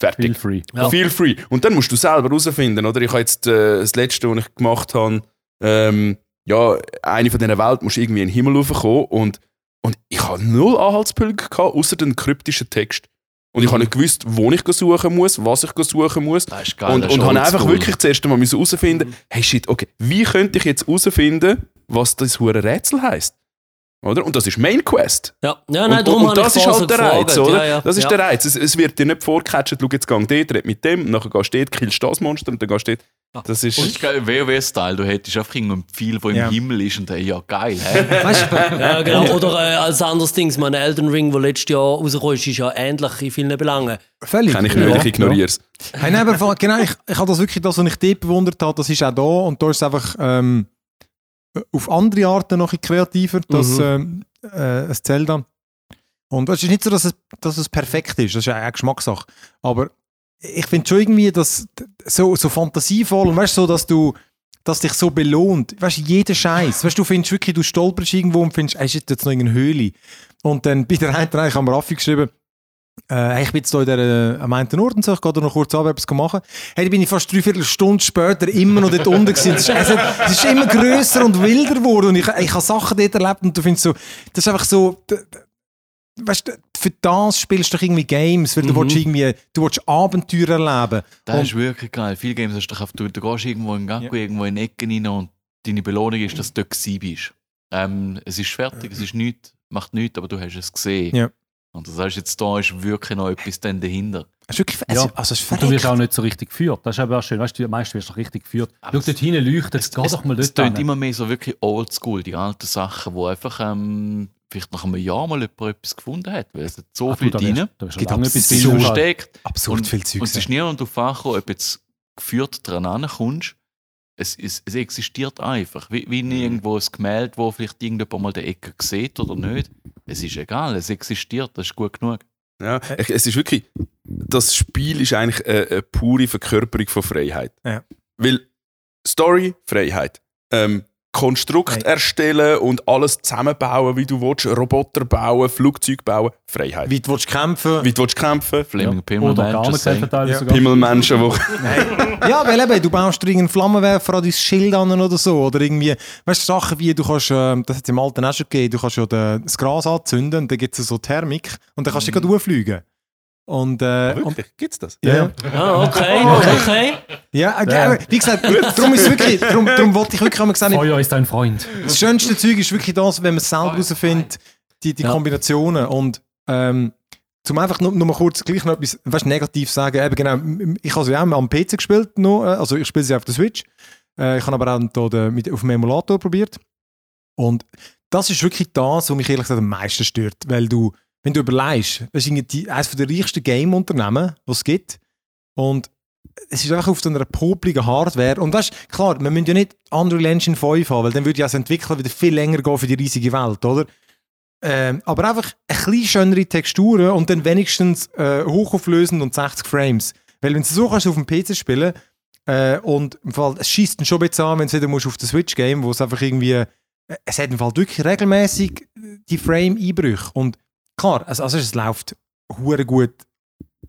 Fertig. Feel free. Ja. Feel free. Und dann musst du selber herausfinden, oder? Ich habe jetzt äh, das letzte, was ich gemacht habe, ähm, ja, eine von diesen Welten musst irgendwie in den Himmel raufkommen und, und ich habe null Anhaltspunkte gehabt, außer den kryptischen Text. Und ich habe nicht gewusst, wo ich suchen muss, was ich suchen muss. Das ist geil. Und, das und habe einfach oldschool. wirklich zuerst einmal herausfinden, hey shit, okay, wie könnte ich jetzt herausfinden, was das hure Rätsel heisst? Oder? Und das ist Main Quest. Ja, ja nein, und, darum und, und das ich ist halt der gefragt. Reiz, oder? Ja, ja, das ist ja. der Reiz. Es, es wird dir nicht vorgecatcht, schau jetzt gang dort, red mit dem, nachher gehst du dort, killst das Monster und dann gehst du dort. Das ist... Und WoW-Style, du hättest einfach irgendein Pfeil, der im. Himmel ist und dann, ja geil? Weißt du, Ja, genau. Oder äh, als anderes Ding, mein Elden Ring, der letztes Jahr rausgekommen ist, ist ja ähnlich in vielen Belangen. völlig. Kann ich nicht, Ja. ich ignoriere es. Hey, nein, aber von- genau, ich, ich habe das wirklich, das, was ich dort bewundert habe, das ist auch da und da ist es einfach ähm, auf andere Arten noch ein kreativer, das ähm, äh, ein Zelda. Und es ist nicht so, dass es, dass es perfekt ist, das ist eine Geschmackssache. Aber ich finde schon irgendwie, dass so, so fantasievoll und weißt du, so, dass du dass dich so belohnt. Weißt du, jeder Scheiß. Weißt du, du findest wirklich, du stolperst irgendwo und findest, ey, ist jetzt noch irgendeine Höhle. Und dann bei der einen ich habe mir Raffi geschrieben, äh, hey, ich bin jetzt hier in der, am einen Ort und so, ich gehe da noch kurz ab, etwas machen. Hey, da bin ich fast dreiviertel Stunde später immer noch dort unten gewesen. Es ist, also, es ist immer grösser und wilder geworden und ich, ich habe Sachen dort erlebt und du findest so, das ist einfach so, weißt du, für das spielst du doch irgendwie Games, weil du Mhm. willst irgendwie, du willst Abenteuer erleben. Das Und- ist wirklich geil. Viele Games hast du, auf- du, du gehst irgendwo in den Gang, Ja. irgendwo in Ecken rein und deine Belohnung ist, dass du dort bist. Ähm, es ist fertig, es ist nichts, macht nichts, aber du hast es gesehen. Ja. Und das heißt, jetzt da ist wirklich noch etwas dann dahinter. Es ist wirklich, es, Ja. also es ist Und du wirst auch nicht so richtig geführt. Das ist aber auch schön. Weißt du, meist wirst du richtig geführt. Schau dort hinten leuchtet, jetzt geh doch mal Es dort tönt hin. immer mehr so wirklich oldschool, die alten Sachen, wo einfach ähm, vielleicht nach einem Jahr mal jemand etwas gefunden hat, weil es hat so Ach du, viel da drin, wirst- da wirst du Gibt absurd so versteckt. Absurd und, viel Zeug. Und es ist niemand darauf angekommen, ob jetzt geführt dran ankommst. Es, es, es existiert einfach. Wie, wie nirgendwo ein Gemälde, wo vielleicht irgendjemand mal die Ecke sieht oder nicht. Es ist egal, es existiert, das ist gut genug. Ja, ich- es ist wirklich, das Spiel ist eigentlich eine, eine pure Verkörperung von Freiheit. Ja. Weil Story, Freiheit. Ähm, Konstrukt Hey. erstellen und alles zusammenbauen, wie du willst. Roboter bauen, Flugzeug bauen, Freiheit. Wie du willst kämpfen Wie du willst kämpfen, Flaming Ja. Pimmel Oder gar Manchester nicht sagen. teilweise Ja. sogar. Pimmelmenschen, die Ja, weil eben, du baust dir irgendeinen Flammenwerfer an dein Schild an oder so. Oder irgendwie, weißt du, Sachen wie, du kannst, ähm, das hat es im Alten auch schon gegeben, du kannst ja das Gras anzünden und dann gibt es so Thermik und dann kannst du Mhm. gerade hochfliegen. Und, äh, Ah, und Wirklich? Gibt's das? ja, Ah, okay, okay. ja, äh, wie gesagt, darum ist wirklich, darum, darum wollte ich wirklich einmal sagen, Feuer ist dein Freund. das schönste Zeug ist wirklich das, wenn man es selber herausfindet, die, die Ja. Kombinationen. Und ähm, zum einfach nur, nur mal kurz gleich noch etwas weißt, negativ sagen, eben genau, ich habe sie auch am PC gespielt, noch, äh, also ich spiele sie auf der Switch. Äh, ich habe aber auch da den, mit, auf dem Emulator probiert. Und das ist wirklich das, was mich ehrlich gesagt am meisten stört, weil du, wenn du überlegst, das ist eines der reichsten Game-Unternehmen, die es gibt. Und es ist einfach auf so einer popligen Hardware. Und weißt du, klar, wir müssen ja nicht Unreal Engine 5 haben, weil dann würde ja das Entwickeln wieder viel länger gehen für die riesige Welt, oder? Ähm, aber einfach ein bisschen schönere Texturen und dann wenigstens äh, hochauflösend und 60 Frames. Weil wenn du so kannst auf dem PC spielen äh, und im Fall, es schießt dann schon ein bisschen an, wenn du wieder musst auf der Switch game, wo es einfach irgendwie, äh, es hat im Fall wirklich regelmäßig die Frame-Einbrüche. Klar, also, also es läuft hure gut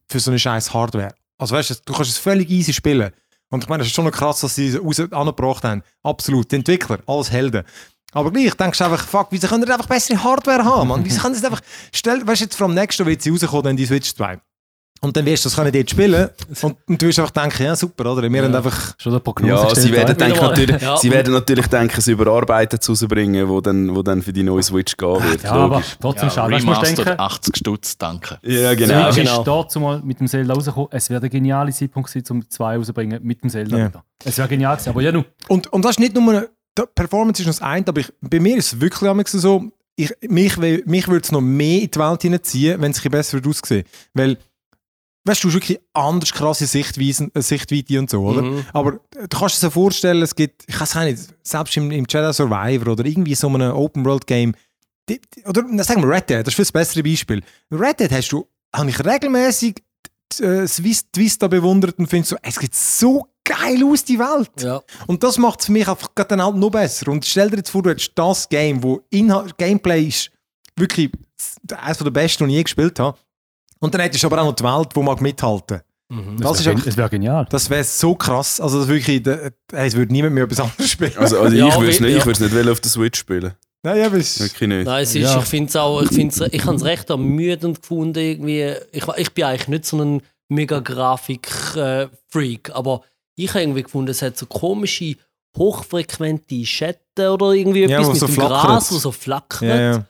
für so eine scheiß Hardware. Also weißt du, du kannst es völlig easy spielen. Und ich meine, es ist schon krass, dass sie es raus angebracht haben. Absolut. Die Entwickler, alles Helden. Aber gleich denkst du einfach, fuck, wieso können die einfach bessere Hardware haben? Wieso können sie einfach, stell, weißt du, jetzt vom nächsten wird sie rauskommen, dann die Switch 2. Und dann wirst du das können dort spielen und, und du wirst einfach denken, ja super, oder? Wir haben einfach, Schon eine Prognose Ja, sie werden, denken, natürlich, Ja. sie werden natürlich denken, es überarbeitet rausbringen, wo dann, wo dann für die neue Switch gehen wird. Ja, aber Logisch. trotzdem Ja, schade. Remastered denken, 80 Stutz, danke. Ja, genau. Switch genau. ist dort mal mit dem Zelda rausgekommen. Es wäre der geniale Zeitpunkt gewesen, um zwei rauszubringen mit dem Zelda Ja. wieder. Es wäre genial gewesen, aber ja, nu. Und, und das ist nicht nur, eine, die Performance ist noch das eine, aber ich, bei mir ist es wirklich so, ich, mich, mich würde es noch mehr in die Welt hineinziehen, wenn es ein bisschen besser würde aussehen. Weil, weißt du, du hast wirklich anders krasse Sichtweisen, äh, Sichtweite und so, oder? Mhm. Aber äh, du kannst dir so vorstellen, es gibt, ich weiß nicht, selbst im, im Jedi Survivor oder irgendwie so einem Open-World-Game, oder sagen wir Red Dead, das ist für das bessere Beispiel. Red Dead hast du, habe ich regelmäßig äh, Vis- die Vista bewundert und finde so, es sieht so geil aus, die Welt. Ja. Und das macht es für mich einfach gerade dann halt noch besser. Und stell dir jetzt vor, du hättest das Game, wo Inhalt, Gameplay ist wirklich eines der besten, die ich je gespielt habe. Und dann hättest du aber auch noch die Welt, die mag mithalten. Mhm. Das ist wäre wär genial. das wäre so krass. Also das wirklich, da- es würde niemand mehr etwas anderes spielen. Also, also Ja, ich würde es nicht, ja. nicht auf der Switch spielen. Nein, ja, es, Wirklich nicht. Nein, es ist, Ja. ich finde es auch, ich, find's, ich habe es recht ermüdend gefunden. Irgendwie. Ich, ich bin eigentlich nicht so ein mega Grafik-Freak, aber ich habe irgendwie gefunden, es hat so komische, hochfrequente Schatten oder irgendwie Ja, etwas mit so dem flackert. Gras, wo so flackert. ja, ja.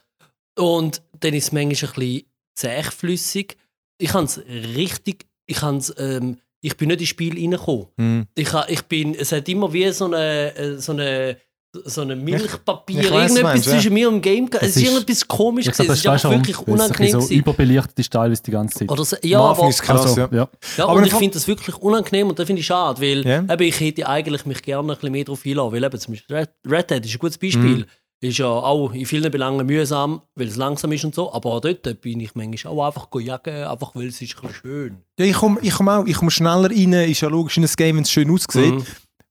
Und dann ist es manchmal ein bisschen zähflüssig. Ich habe es richtig, ich, hab's, ähm, ich bin nicht ins Spiel reingekommen. Hm. Ich, ich bin, es hat immer wie so eine, äh, so eine, so eine Milchpapier, ich weiss, du irgendetwas meinst, ja. zwischen mir und dem Game. Es Es ist irgendetwas komisch Ich Es ist einfach wirklich ein unangenehm so überbelichtet ist teilweise die ganze Zeit. Oder so, ja, Anfang aber, ist krass, Also, ja. ja. ja, Aber ich finde das wirklich unangenehm und das finde ich schade, weil Ja. eben, ich hätte eigentlich mich gerne ein bisschen mehr darauf einlassen, weil eben zum Beispiel Red, Dead ist ein gutes Beispiel. Mhm. Ist ja auch in vielen Belangen mühsam, weil es langsam ist und so, aber auch dort bin ich manchmal auch einfach jagen, einfach weil es ist ein schön. Ja, ich komme ich komm auch ich komm schneller rein, ist ja logisch in ein Game, wenn es schön aussieht. Mhm.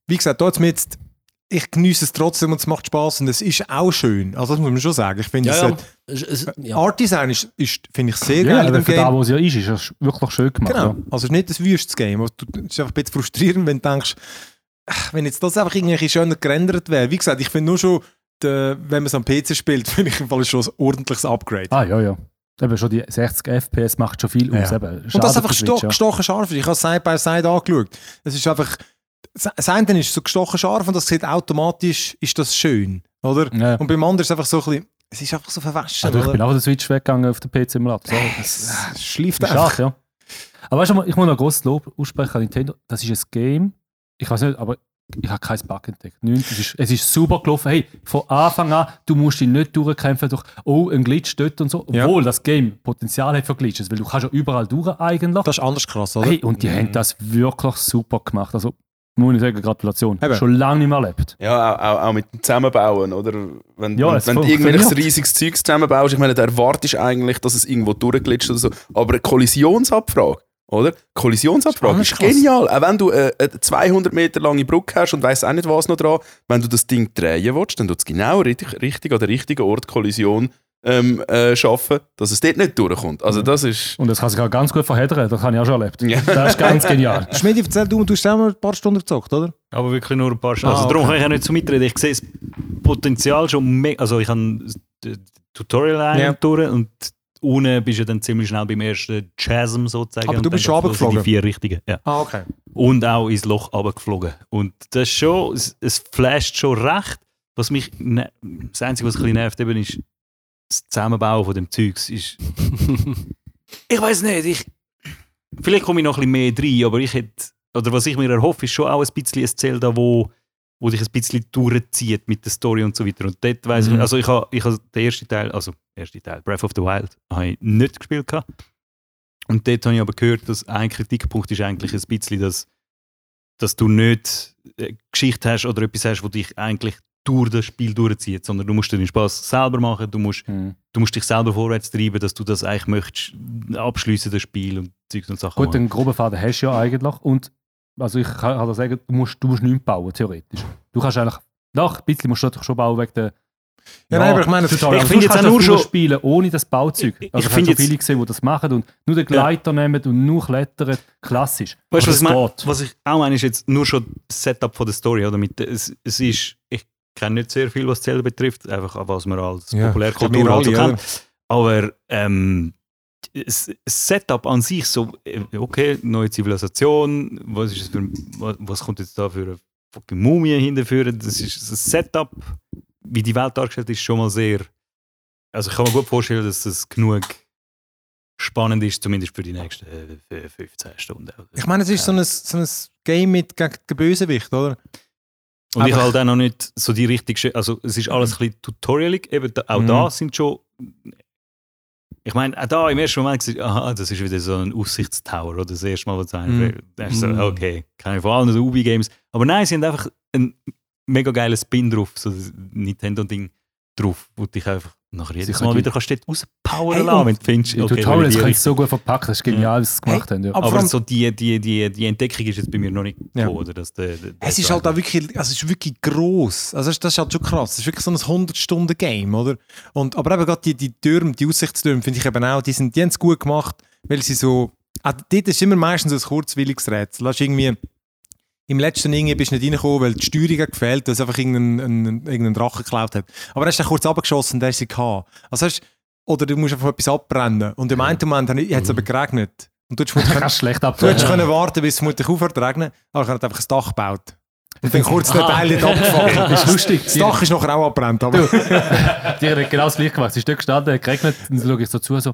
Wie gesagt, da mir jetzt, ich genieße es trotzdem und es macht Spaß und es ist auch schön. Also das muss man schon sagen. Ich finde, Ja, es ja. Es, es, ja. Art Design ist, ist finde ich sehr Ja, geil in aber dem für Game. da, wo es ja ist, ist es wirklich schön gemacht. Genau. Ja. Also es ist nicht ein wüstes Game. du- Es ist einfach ein bisschen frustrierend, wenn du denkst, wenn jetzt das einfach irgendwie schöner gerendert wäre. Wie gesagt, ich finde nur schon, der, wenn man es am PC spielt, finde ich im Fall schon ein ordentliches Upgrade. Ah, ja, ja. Eben schon die 60 FPS macht schon viel aus. Ja. Eben. Und das Schade einfach sto ja. gestochen scharf ist. Ich habe es Side by Side angeschaut. Es ist einfach, das eine ist so gestochen scharf und das sieht automatisch, ist das schön, oder? Ja. Und beim anderen ist es einfach so ein bisschen, es ist einfach so verwaschen, Also ich bin oder? auch von der Switch weggegangen auf den PC-Emulator. So, das Es schleift ist einfach. schade, ja. Aber weißt du, ich muss noch großes Lob aussprechen an Nintendo. Das ist ein Game, ich weiß nicht, aber ich habe kein Bug entdeckt. Nichts. Es, ist, es ist super gelaufen. Hey, von Anfang an, du musst dich nicht durchkämpfen durch, oh, ein Glitch dort und so. Ja. Obwohl das Game Potenzial hat für Glitches, weil du kannst ja überall durch eigentlich. Das ist anders krass, oder? Hey, und die haben das wirklich super gemacht. Also, muss ich sagen, Gratulation. Eben. Schon lange nicht mehr erlebt. Ja, auch, auch, mit dem Zusammenbauen, oder? Wenn, Ja, wenn, wenn du funktioniert. riesiges Zeug zusammenbaust, ich meine, da erwartest du eigentlich, dass es irgendwo durchglitscht oder so. Aber eine Kollisionsabfrage, oder? Kollisionsabfrage Das ist ist genial. Auch wenn du äh, eine 200 Meter lange Brücke hast und weißt auch nicht, was noch dran, wenn du das Ding drehen willst, dann tut es genau richtig, richtig an der richtigen Ort Kollision ähm, äh, schaffen, dass es dort nicht durchkommt. Also das ist... Und das kann sich auch ganz gut verheddern. Das habe ich auch schon erlebt. Ja. Das ist ganz genial. Schmidi, erzähl du, du hast auch mal ein paar Stunden gezockt, oder? Aber wirklich nur ein paar Stunden. Ah, Also darum okay. kann ich auch nicht so mitreden. Ich sehe das Potenzial schon mega. Also ich habe das Tutorial Ja. ja. durch und unten bist du dann ziemlich schnell beim ersten Chasm sozusagen. Aber du bist schon runtergeflogen? Die vier richtigen, ja. Ah, okay. Und auch ins Loch runtergeflogen. Und das schon, es, es flasht schon recht. Was mich, ne, das Einzige, was ein bisschen nervt, eben ist das Zusammenbauen von dem Zeugs. Ist, ich weiß nicht, ich, vielleicht komme ich noch ein bisschen mehr rein, aber ich hätte, oder was ich mir erhoffe, ist schon auch ein bisschen ein Zelda, wo, wo dich ein bisschen durchzieht mit der Story und so weiter. Und dort weiss Mhm. ich, also ich habe ich ha den ersten Teil, also erste Teil, Breath of the Wild, habe ich nicht gespielt. Gehabt. Und dort habe ich aber gehört, dass ein Kritikpunkt ist eigentlich ein bisschen, dass, dass du nicht eine Geschichte hast oder etwas hast, wo dich eigentlich durch das Spiel durchzieht, sondern du musst den Spaß selber machen, du musst, Mhm. du musst dich selber vorwärts treiben, dass du das eigentlich möchtest abschließen, das Spiel und Zeugs und Sachen Gut, machen. den groben Faden hast du ja eigentlich. Und also ich kann kann sagen, du musst, du musst nichts bauen, theoretisch. Du kannst eigentlich, nach ein bisschen musst du natürlich schon bauen wegen der. Ja, nein, aber ich meine, Tutorial. ich finde jetzt auch nur schon- spielen ohne das Bauzeug. Ich- Also ich ich finde finde jetzt- viele gesehen, die das machen und nur den Gleiter nehmen und nur klettern. Klassisch. Weißt du, was, ich mein, was ich auch meine, ist jetzt nur schon das Setup von der Story. Oder? Mit, es, es ist, ich kenne nicht sehr viel, was Zelda betrifft, einfach was man als Ja, Populärkultur wir halt so alle, kennt. Aber ähm, das Setup an sich, so, äh, okay, neue Zivilisation, was, ist für, was, kommt jetzt da für eine fucking Mumie hinterführen? Das ist das Setup, wie die Welt dargestellt ist, schon mal sehr. Also ich kann mir gut vorstellen, dass das genug spannend ist, zumindest für die nächsten äh, 15 Stunden. Ich meine, es ist so, ein, so ein Game mit gegen den Bösewicht, oder? Und ich Aber- habe halt auch noch nicht so die richtige, also es ist alles ein bisschen tutorialig, eben auch Mhm. da sind schon, ich meine, auch da im ersten Moment gesagt, aha, das ist wieder so ein Aussichtstower, oder? Das erste Mal, was du einen da ist so, Mhm. okay, kann ich vor allem so Ubi-Games, aber nein, sie haben einfach ein mega geiles Spin drauf, so das Nintendo-Ding drauf, wo dich einfach nachher jedes Mal wieder kannst du dort rauspowern Hey, lassen, und- wenn du findest, Die okay, können Richtung- es so gut verpacken. Das ist genial, was sie gemacht haben. Ja. aber aber so die, die, die, die Entdeckung ist jetzt bei mir noch nicht Ja. gekommen, oder? Dass der, der, Es ist halt auch wirklich, also es ist wirklich gross. Also das ist halt schon krass. Es ist wirklich so ein 100-Stunden-Game, oder? Und, aber eben gerade die, die Türme, die Aussichtstürme, finde ich eben auch, die, sind, die haben es gut gemacht, weil sie so, auch dort ist immer meistens ein kurzwilliges Rätsel. Hast irgendwie, im letzten irgendwie bist du nicht reingekommen, weil die Steuerung hat gefehlt, es einfach irgendeinen, einen, irgendeinen Drachen geklaut hat. Aber er ist dann kurz abgeschossen und der ist sie gehabt. Also hast, oder du musst einfach etwas abbrennen. Und im einen Moment hat es aber geregnet. Und du hättest schlecht ab. Du können warten, bis es vermutlich aufhört zu regnen, aber er hat einfach ein Dach gebaut. Und dann kurz der Teil nicht abgefangen. Das ist lustig. Das Dach ist nachher auch abbrennt. Aber Die haben genau das gleiche gemacht. Sie ist dort gestanden, hat geregnet, und dann schaue ich so zu, so,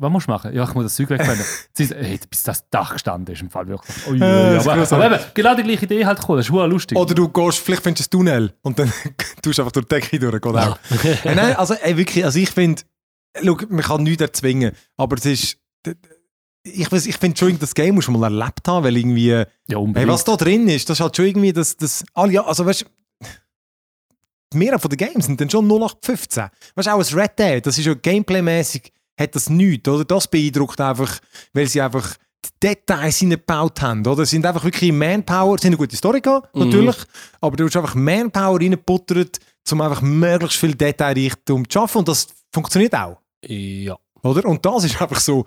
was musst du machen? Ja, ich muss das Zeug sagt, hey, bis das Dach gestanden ist, im Fall wirklich. Ui, Äh, ist aber, aber eben, genau die gleiche Idee halt gekommen, das ist lustig. Oder du gehst, vielleicht findest du ein Tunnel und dann tust du einfach durch die Decke durch. Geht auch. Hey, nein, also ey, wirklich, also ich finde, man kann nichts erzwingen, aber es ist, ich, ich finde schon, das Game musst du mal erlebt haben, weil irgendwie, ja, hey, was da drin ist, das ist halt schon irgendwie, das, das, alle, ja, also weißt die Mehrheit von den Games sind dann schon 0815. Weißt du, auch ein Red Dead, das ist ja gameplaymäßig hat das nichts, oder? Das beeindruckt einfach, weil sie einfach die Details hineingebaut haben, oder? Sie sind einfach wirklich Manpower, sie haben eine gute Story gehabt, Mhm. natürlich, aber du hast einfach Manpower reingebuttert, um einfach möglichst viel Detailreichtum zu schaffen und das funktioniert auch, Ja. oder? Und das ist einfach so,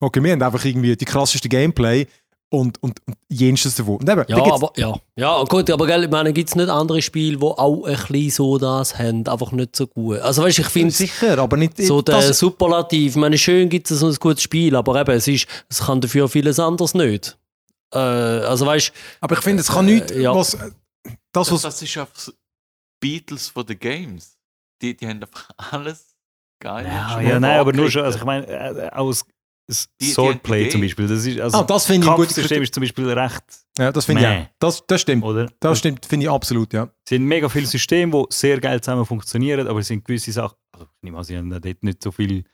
okay, wir haben einfach irgendwie die krasseste Gameplay und, und, und jenstes davon. Und eben, Ja, aber, ja. ja, gut, aber gell, ich meine, gibt es nicht andere Spiele, die auch ein bisschen so das haben, einfach nicht so gut. Also weißt du, ich finde sicher, aber nicht so der das, Superlativ, ich meine, schön gibt es so ein gutes Spiel, aber eben, es, ist, es kann dafür vieles anderes nicht. Äh, also weißt aber ich finde, es kann nicht, Äh, ja. was, das, Das, was das ist einfach so Beatles for the Games. Die, die haben einfach alles geil. Ja, ja, nein, aber nur schon, also ich meine, äh, das Die- Swordplay zum Beispiel, das ist, also Ah, das finde ich eine gute Kampfsystem Kritik. ist zum Beispiel recht, Ja, das finde ich auch. Das, das stimmt. oder? Das stimmt, finde ich absolut, ja. Es sind mega viele Systeme, die sehr geil zusammen funktionieren, aber es sind gewisse Sachen, also ich nehme an, sie haben da dort nicht so viel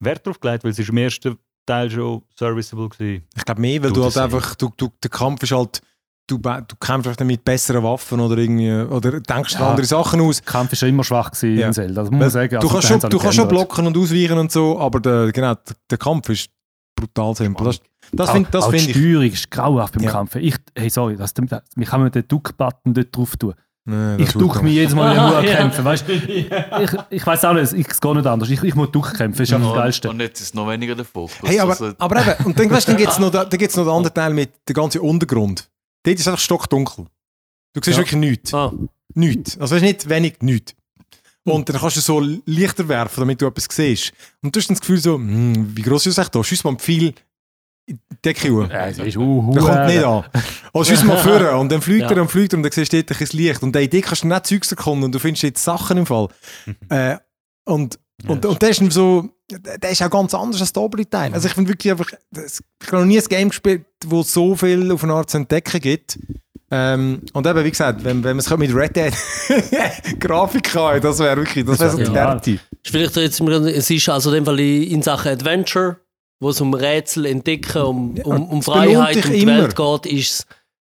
Wert drauf gelegt, weil es ist im ersten Teil schon serviceable gewesen. Ich glaube mehr, weil Du, du halt das einfach, du, du, der Kampf ist halt, du, du kämpfst einfach mit besseren Waffen oder irgendwie, oder denkst Ja. andere Sachen aus. Der Kampf war schon immer schwach gewesen Ja. in Zelda, das muss man sagen. du Also, kannst, da schon, du kannst schon blocken und ausweichen und so, aber der, genau, der, Kampf ist brutal simpel. Das, das Auch- finde die find ich. Steuerung ist grauenhaft beim Ja. Kampf. Ich, hey, sorry, das, das, wie kann man den Duck-Button dort drauf tun? Nee, Ich ist duck gut mich jedes Mal, wenn ich ja. kämpfen, weißt du? Ich, ich weiß auch nicht, ich- es geht nicht anders. Ich, ich muss Duck kämpfen, das ist das Geilste. Und jetzt ist noch weniger der Fokus. Hey, aber, Also, aber eben, und dann, weißt, du, dann gibt es noch, da- noch den anderen Teil mit dem ganzen Untergrund. Dort ist einfach stockdunkel. Du siehst Ja. wirklich nichts. Ah. Nichts. Also weißt nicht wenig, nichts. Und dann kannst du so Lichter werfen, damit du etwas siehst. Und du hast dann das Gefühl so, hm, wie gross ist das da? Schieß mal Pfeil in die Decke rein. Ja, das ist uh, Der kommt nicht an. Oder schieß mal vorne und dann fliegt Ja. er und fliegt er und dann siehst du dort ein Licht. Und der Idee kannst du nicht Zeugs erkunden und du findest jetzt Sachen im Fall. äh, und, und, und der ist so, der ist auch ganz anders als der obere Teil. Also ich finde wirklich einfach, ich habe noch nie ein Game gespielt, wo es so viel auf eine Art zu entdecken gibt. Ähm, und eben, wie gesagt, wenn, wenn man es mit Red Dead Grafik kann, das wäre wirklich, das wäre so die Ja. Härte. Ist vielleicht jetzt, es ist also in dem Fall in Sachen Adventure, wo es um Rätsel entdecken, um, um, um Freiheit und die immer. Welt geht, ist es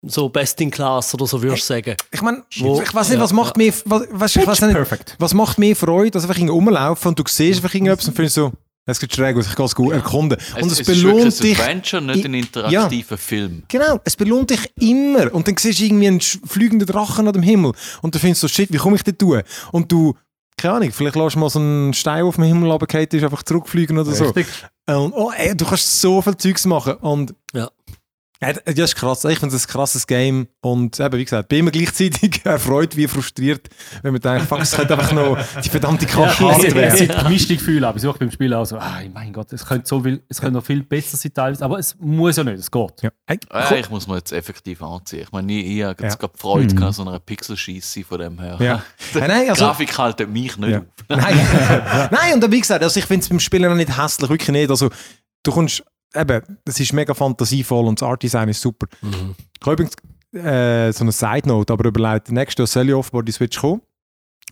so best in class oder so würdest du sagen. Ich meine, ich weiß nicht, ja, was macht mir, was, was, ich weiß nicht, perfect. was macht mir Freude, dass einfach irgendwie rumlaufen und du siehst einfach irgendetwas und findest so, es geht schräg aus, ich kann es gut erkunden. Und es, es ist wirklich belohnt ein dich. Adventure, nicht ein interaktiver Film. Genau, es belohnt dich immer. Und dann siehst du irgendwie einen fliegenden Drachen an dem Himmel. Und du findest so, shit, wie komme ich dort durch? Und du, keine Ahnung, vielleicht lässt du mal so einen Stein auf dem Himmel runterfallen, ist einfach zurückfliegen oder so. Richtig. Und, oh, ey, du kannst so viel Zeugs machen. Und Ja. Ja, das ist krass. Ich finde es ein krasses Game. Und eben, wie gesagt, bin immer gleichzeitig erfreut wie frustriert, wenn man denkt, fuck, es könnte einfach noch die verdammte Karte Ja, hart es, es werden. sind gemischte Gefühle, aber ich suche beim Spiel auch so, ah, mein Gott, es könnte, so viel, es könnte noch viel besser sein teilweise, aber es muss ja nicht, es geht. Ja. Hey, Ja, ich muss mir jetzt effektiv anziehen. Ich meine, ich, ich habe jetzt Ja. gerade Freude Mhm. gehabt, so einer Pixelscheisse von dem her. Ja. Nein, nein, also, Grafik haltet mich nicht Ja. auf. Nein, nein, und wie gesagt, also ich finde es beim Spielen noch nicht hässlich, wirklich nicht. Also, du kommst, eben, es ist mega fantasievoll und das Art-Design ist super. Ich habe übrigens äh, so eine Side-Note, aber überlegt, nächstes Jahr soll ja offenbar die Switch kommen.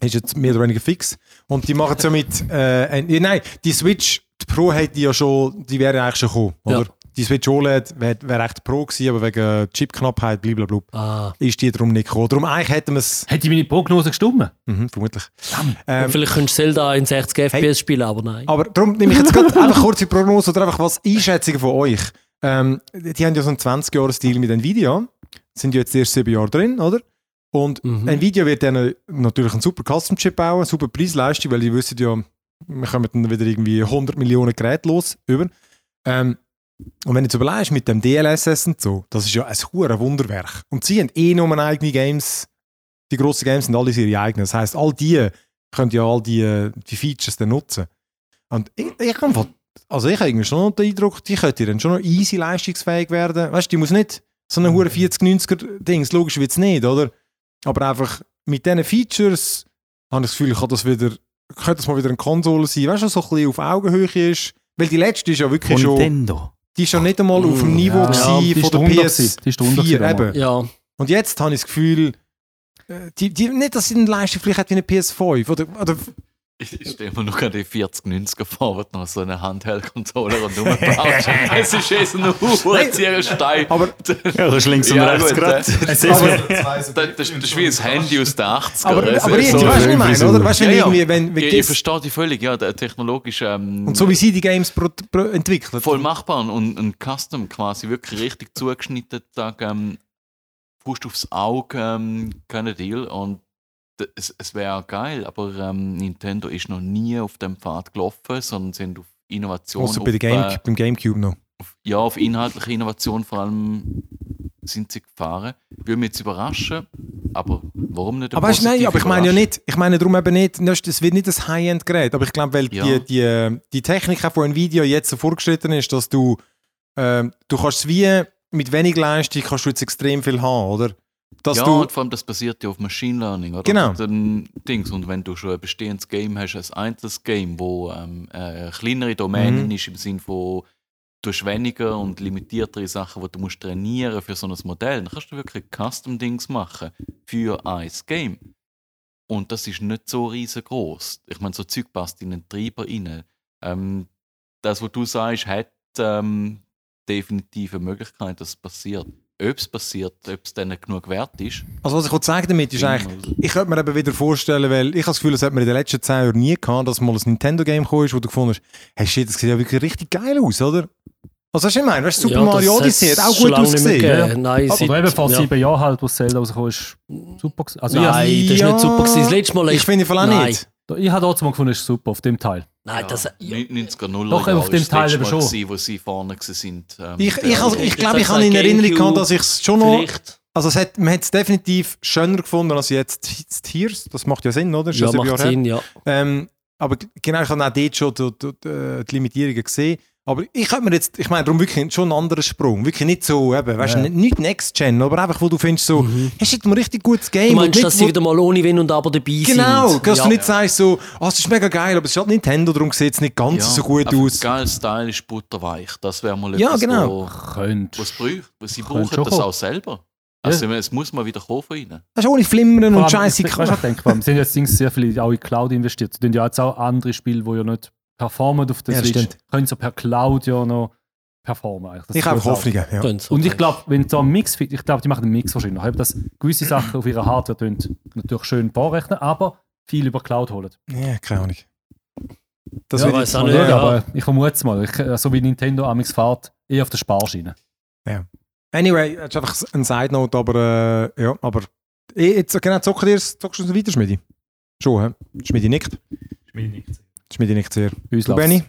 Ist jetzt mehr oder weniger fix. Und die machen es ja mit, äh, ein- nein, die Switch, die Pro hätte die ja schon, die wäre eigentlich schon gekommen, oder? Ja. Die Switch OLED wäre wär echt Pro gewesen, aber wegen Chipknappheit, blablabla, Ah. ist die darum nicht gekommen. Darum eigentlich hätten wir es, Hätte meine Prognose gestimmt? mhm, vermutlich. Ähm, Vielleicht könntest du Zelda in 60 FPS Hey. spielen, aber nein. Aber darum nehme ich jetzt gerade einfach kurze Prognose oder einfach was Einschätzungen von euch. Ähm, die haben ja so einen 20-Jahres-Deal mit Nvidia. Sind ja jetzt erst sieben Jahre drin, oder? Und Mhm. Nvidia wird dann natürlich einen super Custom-Chip bauen, super Preisleistung, weil die wissen ja, wir kommen dann wieder irgendwie 100 Millionen Geräte los über. Ähm, und wenn du jetzt überlegst, mit dem DLSS und so, das ist ja ein hohes Wunderwerk. Und sie haben eh nur eigene Games, die grossen Games sind alle ihre eigenen. Das heisst, all die können ja all die, die Features dann nutzen. Und ich, ich habe also ich habe schon noch den Eindruck, die könnte dann schon noch easy leistungsfähig werden. Weißt du, die muss nicht so eine hure 40-90er-Dings, logisch wird es nicht, oder? Aber einfach mit diesen Features habe ich das Gefühl, ich kann das wieder, könnte das mal wieder eine Konsole sein, weißt du, so ein bisschen auf Augenhöhe ist. Weil die letzte ist ja wirklich schon, Nintendo. Die ist ja nicht einmal auf dem Mm, Niveau ja. von der drunter PS4. gewesen. Die ist drunter gewesen eben. ja, Und jetzt habe ich das Gefühl, äh, die, die, nicht, dass sie eine Leistung vielleicht hat wie eine PS5 oder, oder Ich, ich stelle mir nur gerade die 40, 90er vor, wo du noch so eine Handheld-Controller und rumbaust. es ist jetzt ein Uhr, Stein. aber Ja, das ist links und Ja, rechts gerade. äh, Es ist wie- Das, das, das ist wie ein Handy aus den 80ern. Aber, aber ist ich, so- weißt du, was ich meine, oder? Weißt du, wenn Ja, ja. irgendwie, wenn, wenn ich, ich das- verstehe dich völlig, ja, der technologische ähm, und so wie sie die Games pro, pro entwickeln. voll machbar und ein Custom quasi wirklich richtig zugeschnitten, ähm, Faust aufs Auge, ähm, kein Deal und es, es wäre geil, aber ähm, Nintendo ist noch nie auf dem Pfad gelaufen, sondern sind auf Innovation, Außer bei auf, Game, äh, beim Gamecube noch. auf, ja, auf inhaltliche Innovation vor allem sind sie gefahren. Würde mich jetzt überraschen, aber warum nicht? Aber weißt, du, nein, aber ich meine ja nicht, ich meine darum eben nicht, das es wird nicht ein High-End-Gerät, aber ich glaube, weil Ja. die, die, die Technik von Nvidia jetzt so vorgeschritten ist, dass du, ähm, du kannst es wie mit wenig Leistung kannst du jetzt extrem viel haben, oder? Dass ja, und vor allem das basiert ja auf Machine Learning, oder? Genau. Dann Dings. Und wenn du schon ein bestehendes Game hast, ein einzelnes Game, wo ähm, eine kleinere Domäne Mhm. ist, im Sinne von du hast weniger und limitiertere Sachen, die du musst trainieren für so ein Modell, dann kannst du wirklich Custom-Dings machen für ein Game. Und das ist nicht so riesengroß. Ich meine, so Zeug passt in einen Treiber rein. Ähm, das, was du sagst, hat ähm, definitiv eine Möglichkeit, dass es passiert. Ob es passiert, ob es dann genug wert ist. also was ich wollte sagen damit ist eigentlich, ich könnte mir eben wieder vorstellen, weil ich habe das Gefühl, das hat man in den letzten 10 Jahren nie gehabt, dass mal ein Nintendo-Game gekommen ist, wo du gefunden hast, hey shit, das sieht ja wirklich richtig geil aus, oder? Also was ich meine, weißt du, Super ja, Mario das Odyssey hat auch schon gut ausgesehen. gegeben. Nein, seit- Oder eben vor ja. sieben Jahren halt, wo das Zelda rausgekommen ist, super gewesen. Also Nein, das ist Ja. nicht super. gewesen. Das letzte Mal Ich finde voll auch Nein. nicht. ich, habe mal gefunden, es ist super auf dem Teil. Nein, das, ja. 90er, 0er Doch, auf dem Teil eben schon. Gewesen, wo sie vorne sind. Ähm, Ich, der- ich, also, ich das glaube, ich habe in Erinnerung gehabt, dass ich es schon noch... Also es hat, man hat es definitiv schöner gefunden als jetzt Tiers. Das macht ja Sinn, oder? Ist Ja, macht her. Sinn, ja. Ähm, aber genau, ich habe auch dort schon die, die, die, die Limitierungen gesehen. Aber ich habe mir jetzt, ich meine, darum wirklich schon einen anderen Sprung. Wirklich nicht so, eben, weißt du, Ja. nicht, nicht Next Gen, aber einfach, wo du findest, so, hey, shit, ein richtig gutes Game. Mhm. Du und meinst, nicht, dass sie wieder mal ohne Wenn und Aber dabei Genau, sind? dass ja. du nicht sagst, so, ah, es ist mega geil, aber es ist halt Nintendo, darum sieht es nicht ganz so gut einfach aus. Geil, stylisch, butterweich. Das wäre mal Ja, etwas, genau. wo, Könnte. was braucht. Was sie Könnte brauchen das kommen. auch selber. Also es muss mal wieder kommen von ihnen. Das ist ohne Flimmern und Scheiße. ich- denke, wir sind jetzt sehr viel auch in Cloud investiert. Sie tun ja jetzt auch andere Spiele, die ja nicht performen auf der Ja, das Switch, stimmt. können so per Cloud ja noch performen. eigentlich. Das Ich habe. Hoffnungen, ja. Sie, Und ich glaube, wenn da ein Mix, ich glaube, die machen einen Mix wahrscheinlich. Eben, dass gewisse Sachen auf ihrer Hardware tun, natürlich schön vorrechnen, aber viel über Cloud holen. Ja, keine Ahnung. Das ja, weiß auch nicht, ja. aber ich vermute es mal. Ich, äh, so wie Nintendo Amix fährt, eher auf der Sparschiene. Anyway, das ist einfach ein Side Note, aber äh, ja, aber eh, jetzt genau zocken dir zockst du es weiter, Schmidi? Schon, hä? Schmidi nickt. Schmidi nickt sehr. Uns Du, läuft's. Benny?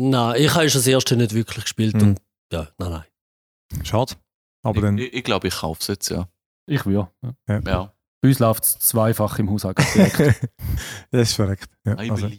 Nein, ich habe das erste nicht wirklich gespielt. Mhm. Und, ja, nein, nein. Schade. Aber dann, Ich, ich, ich glaube, ich kaufe es jetzt, ja. Ich will. Ja. ja. Bei uns läuft es zweifach im Haushalt. direkt. das ist verreckt. Ja, also.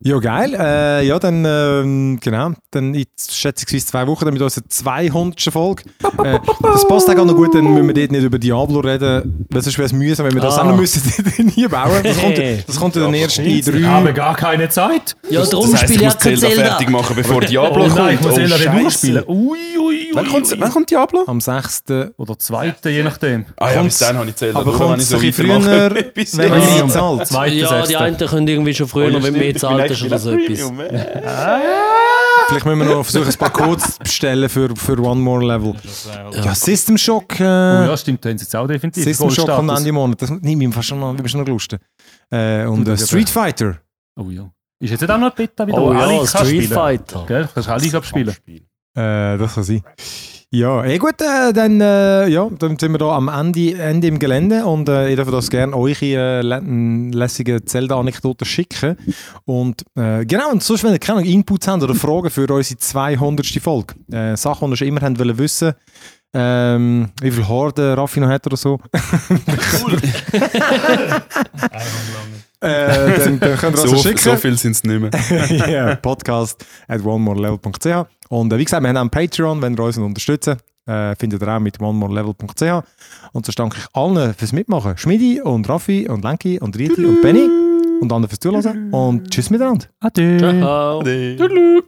Ja geil. Äh, ja, dann, ähm, genau. Dann in schätzungsweise zwei Wochen dann mit unserer 200. Folge. Äh, das passt auch noch gut, dann müssen wir dort nicht über Diablo reden, weil sonst wäre es mühsam, wenn wir das Ah. auch noch müssen nie bauen. Das kommt, das kommt in den ersten Ich habe drei. gar keine Zeit. Ja, darum das heisst, ich muss Zelda Zelda. fertig machen, bevor Diablo Oh kommt. nein, ich muss oh, Zelda Scheisse. nicht durchspielen. Ui, ui, ui, Wann kommt, wann kommt Diablo? Am 6. Oder zweite, je nachdem. Ah ja, bis dann habe ich Zelda. aber kommt es ich ein bisschen früher, wenn man Premium. zahlt? Ja, die einen können irgendwie schon früher, Oh, wenn du mehr hast oder so etwas. Äh. Vielleicht müssen wir noch versuchen, ein paar Codes zu bestellen für, für One More Level. Ja, System Shock. Äh, Oh ja, stimmt, da haben sie jetzt auch definitiv. System Shock kommt. Ende Monat. Das nehme ich mir fast schon noch, schon noch Lust. Äh, und äh, Street Fighter. Oh ja. Ist jetzt auch noch Beta wieder? Oh ja, Street spielen? Fighter. Gell, kannst du alle abspielen. Äh, das kann sein. Ja, eh gut, äh, dann, äh, ja, dann sind wir da am Ende, Ende im Gelände und äh, ich darf das gerne euch äh, lä- lässige Zelda-Anekdoten schicken. Und äh, genau, und sonst, wenn ihr keine Inputs habt oder Fragen für unsere 200. Folge, äh, Sachen, die ihr schon immer habt wollen wissen ähm, wie viel Haare der Raffi noch hat oder so, äh, dann, dann könnt ihr So, schicken. so viel sind es nicht mehr. ja, podcast at onemorelevel.ch. Und äh, wie gesagt, wir haben auch einen Patreon, wenn ihr uns unterstützen äh, findet ihr auch mit onemorelevel.ch. Und so danke ich allen fürs Mitmachen. Schmidi und Raffi und Lenki und Rieti und Benny und anderen fürs Zuhören. Und tschüss miteinander. Ade. Ciao. Ade.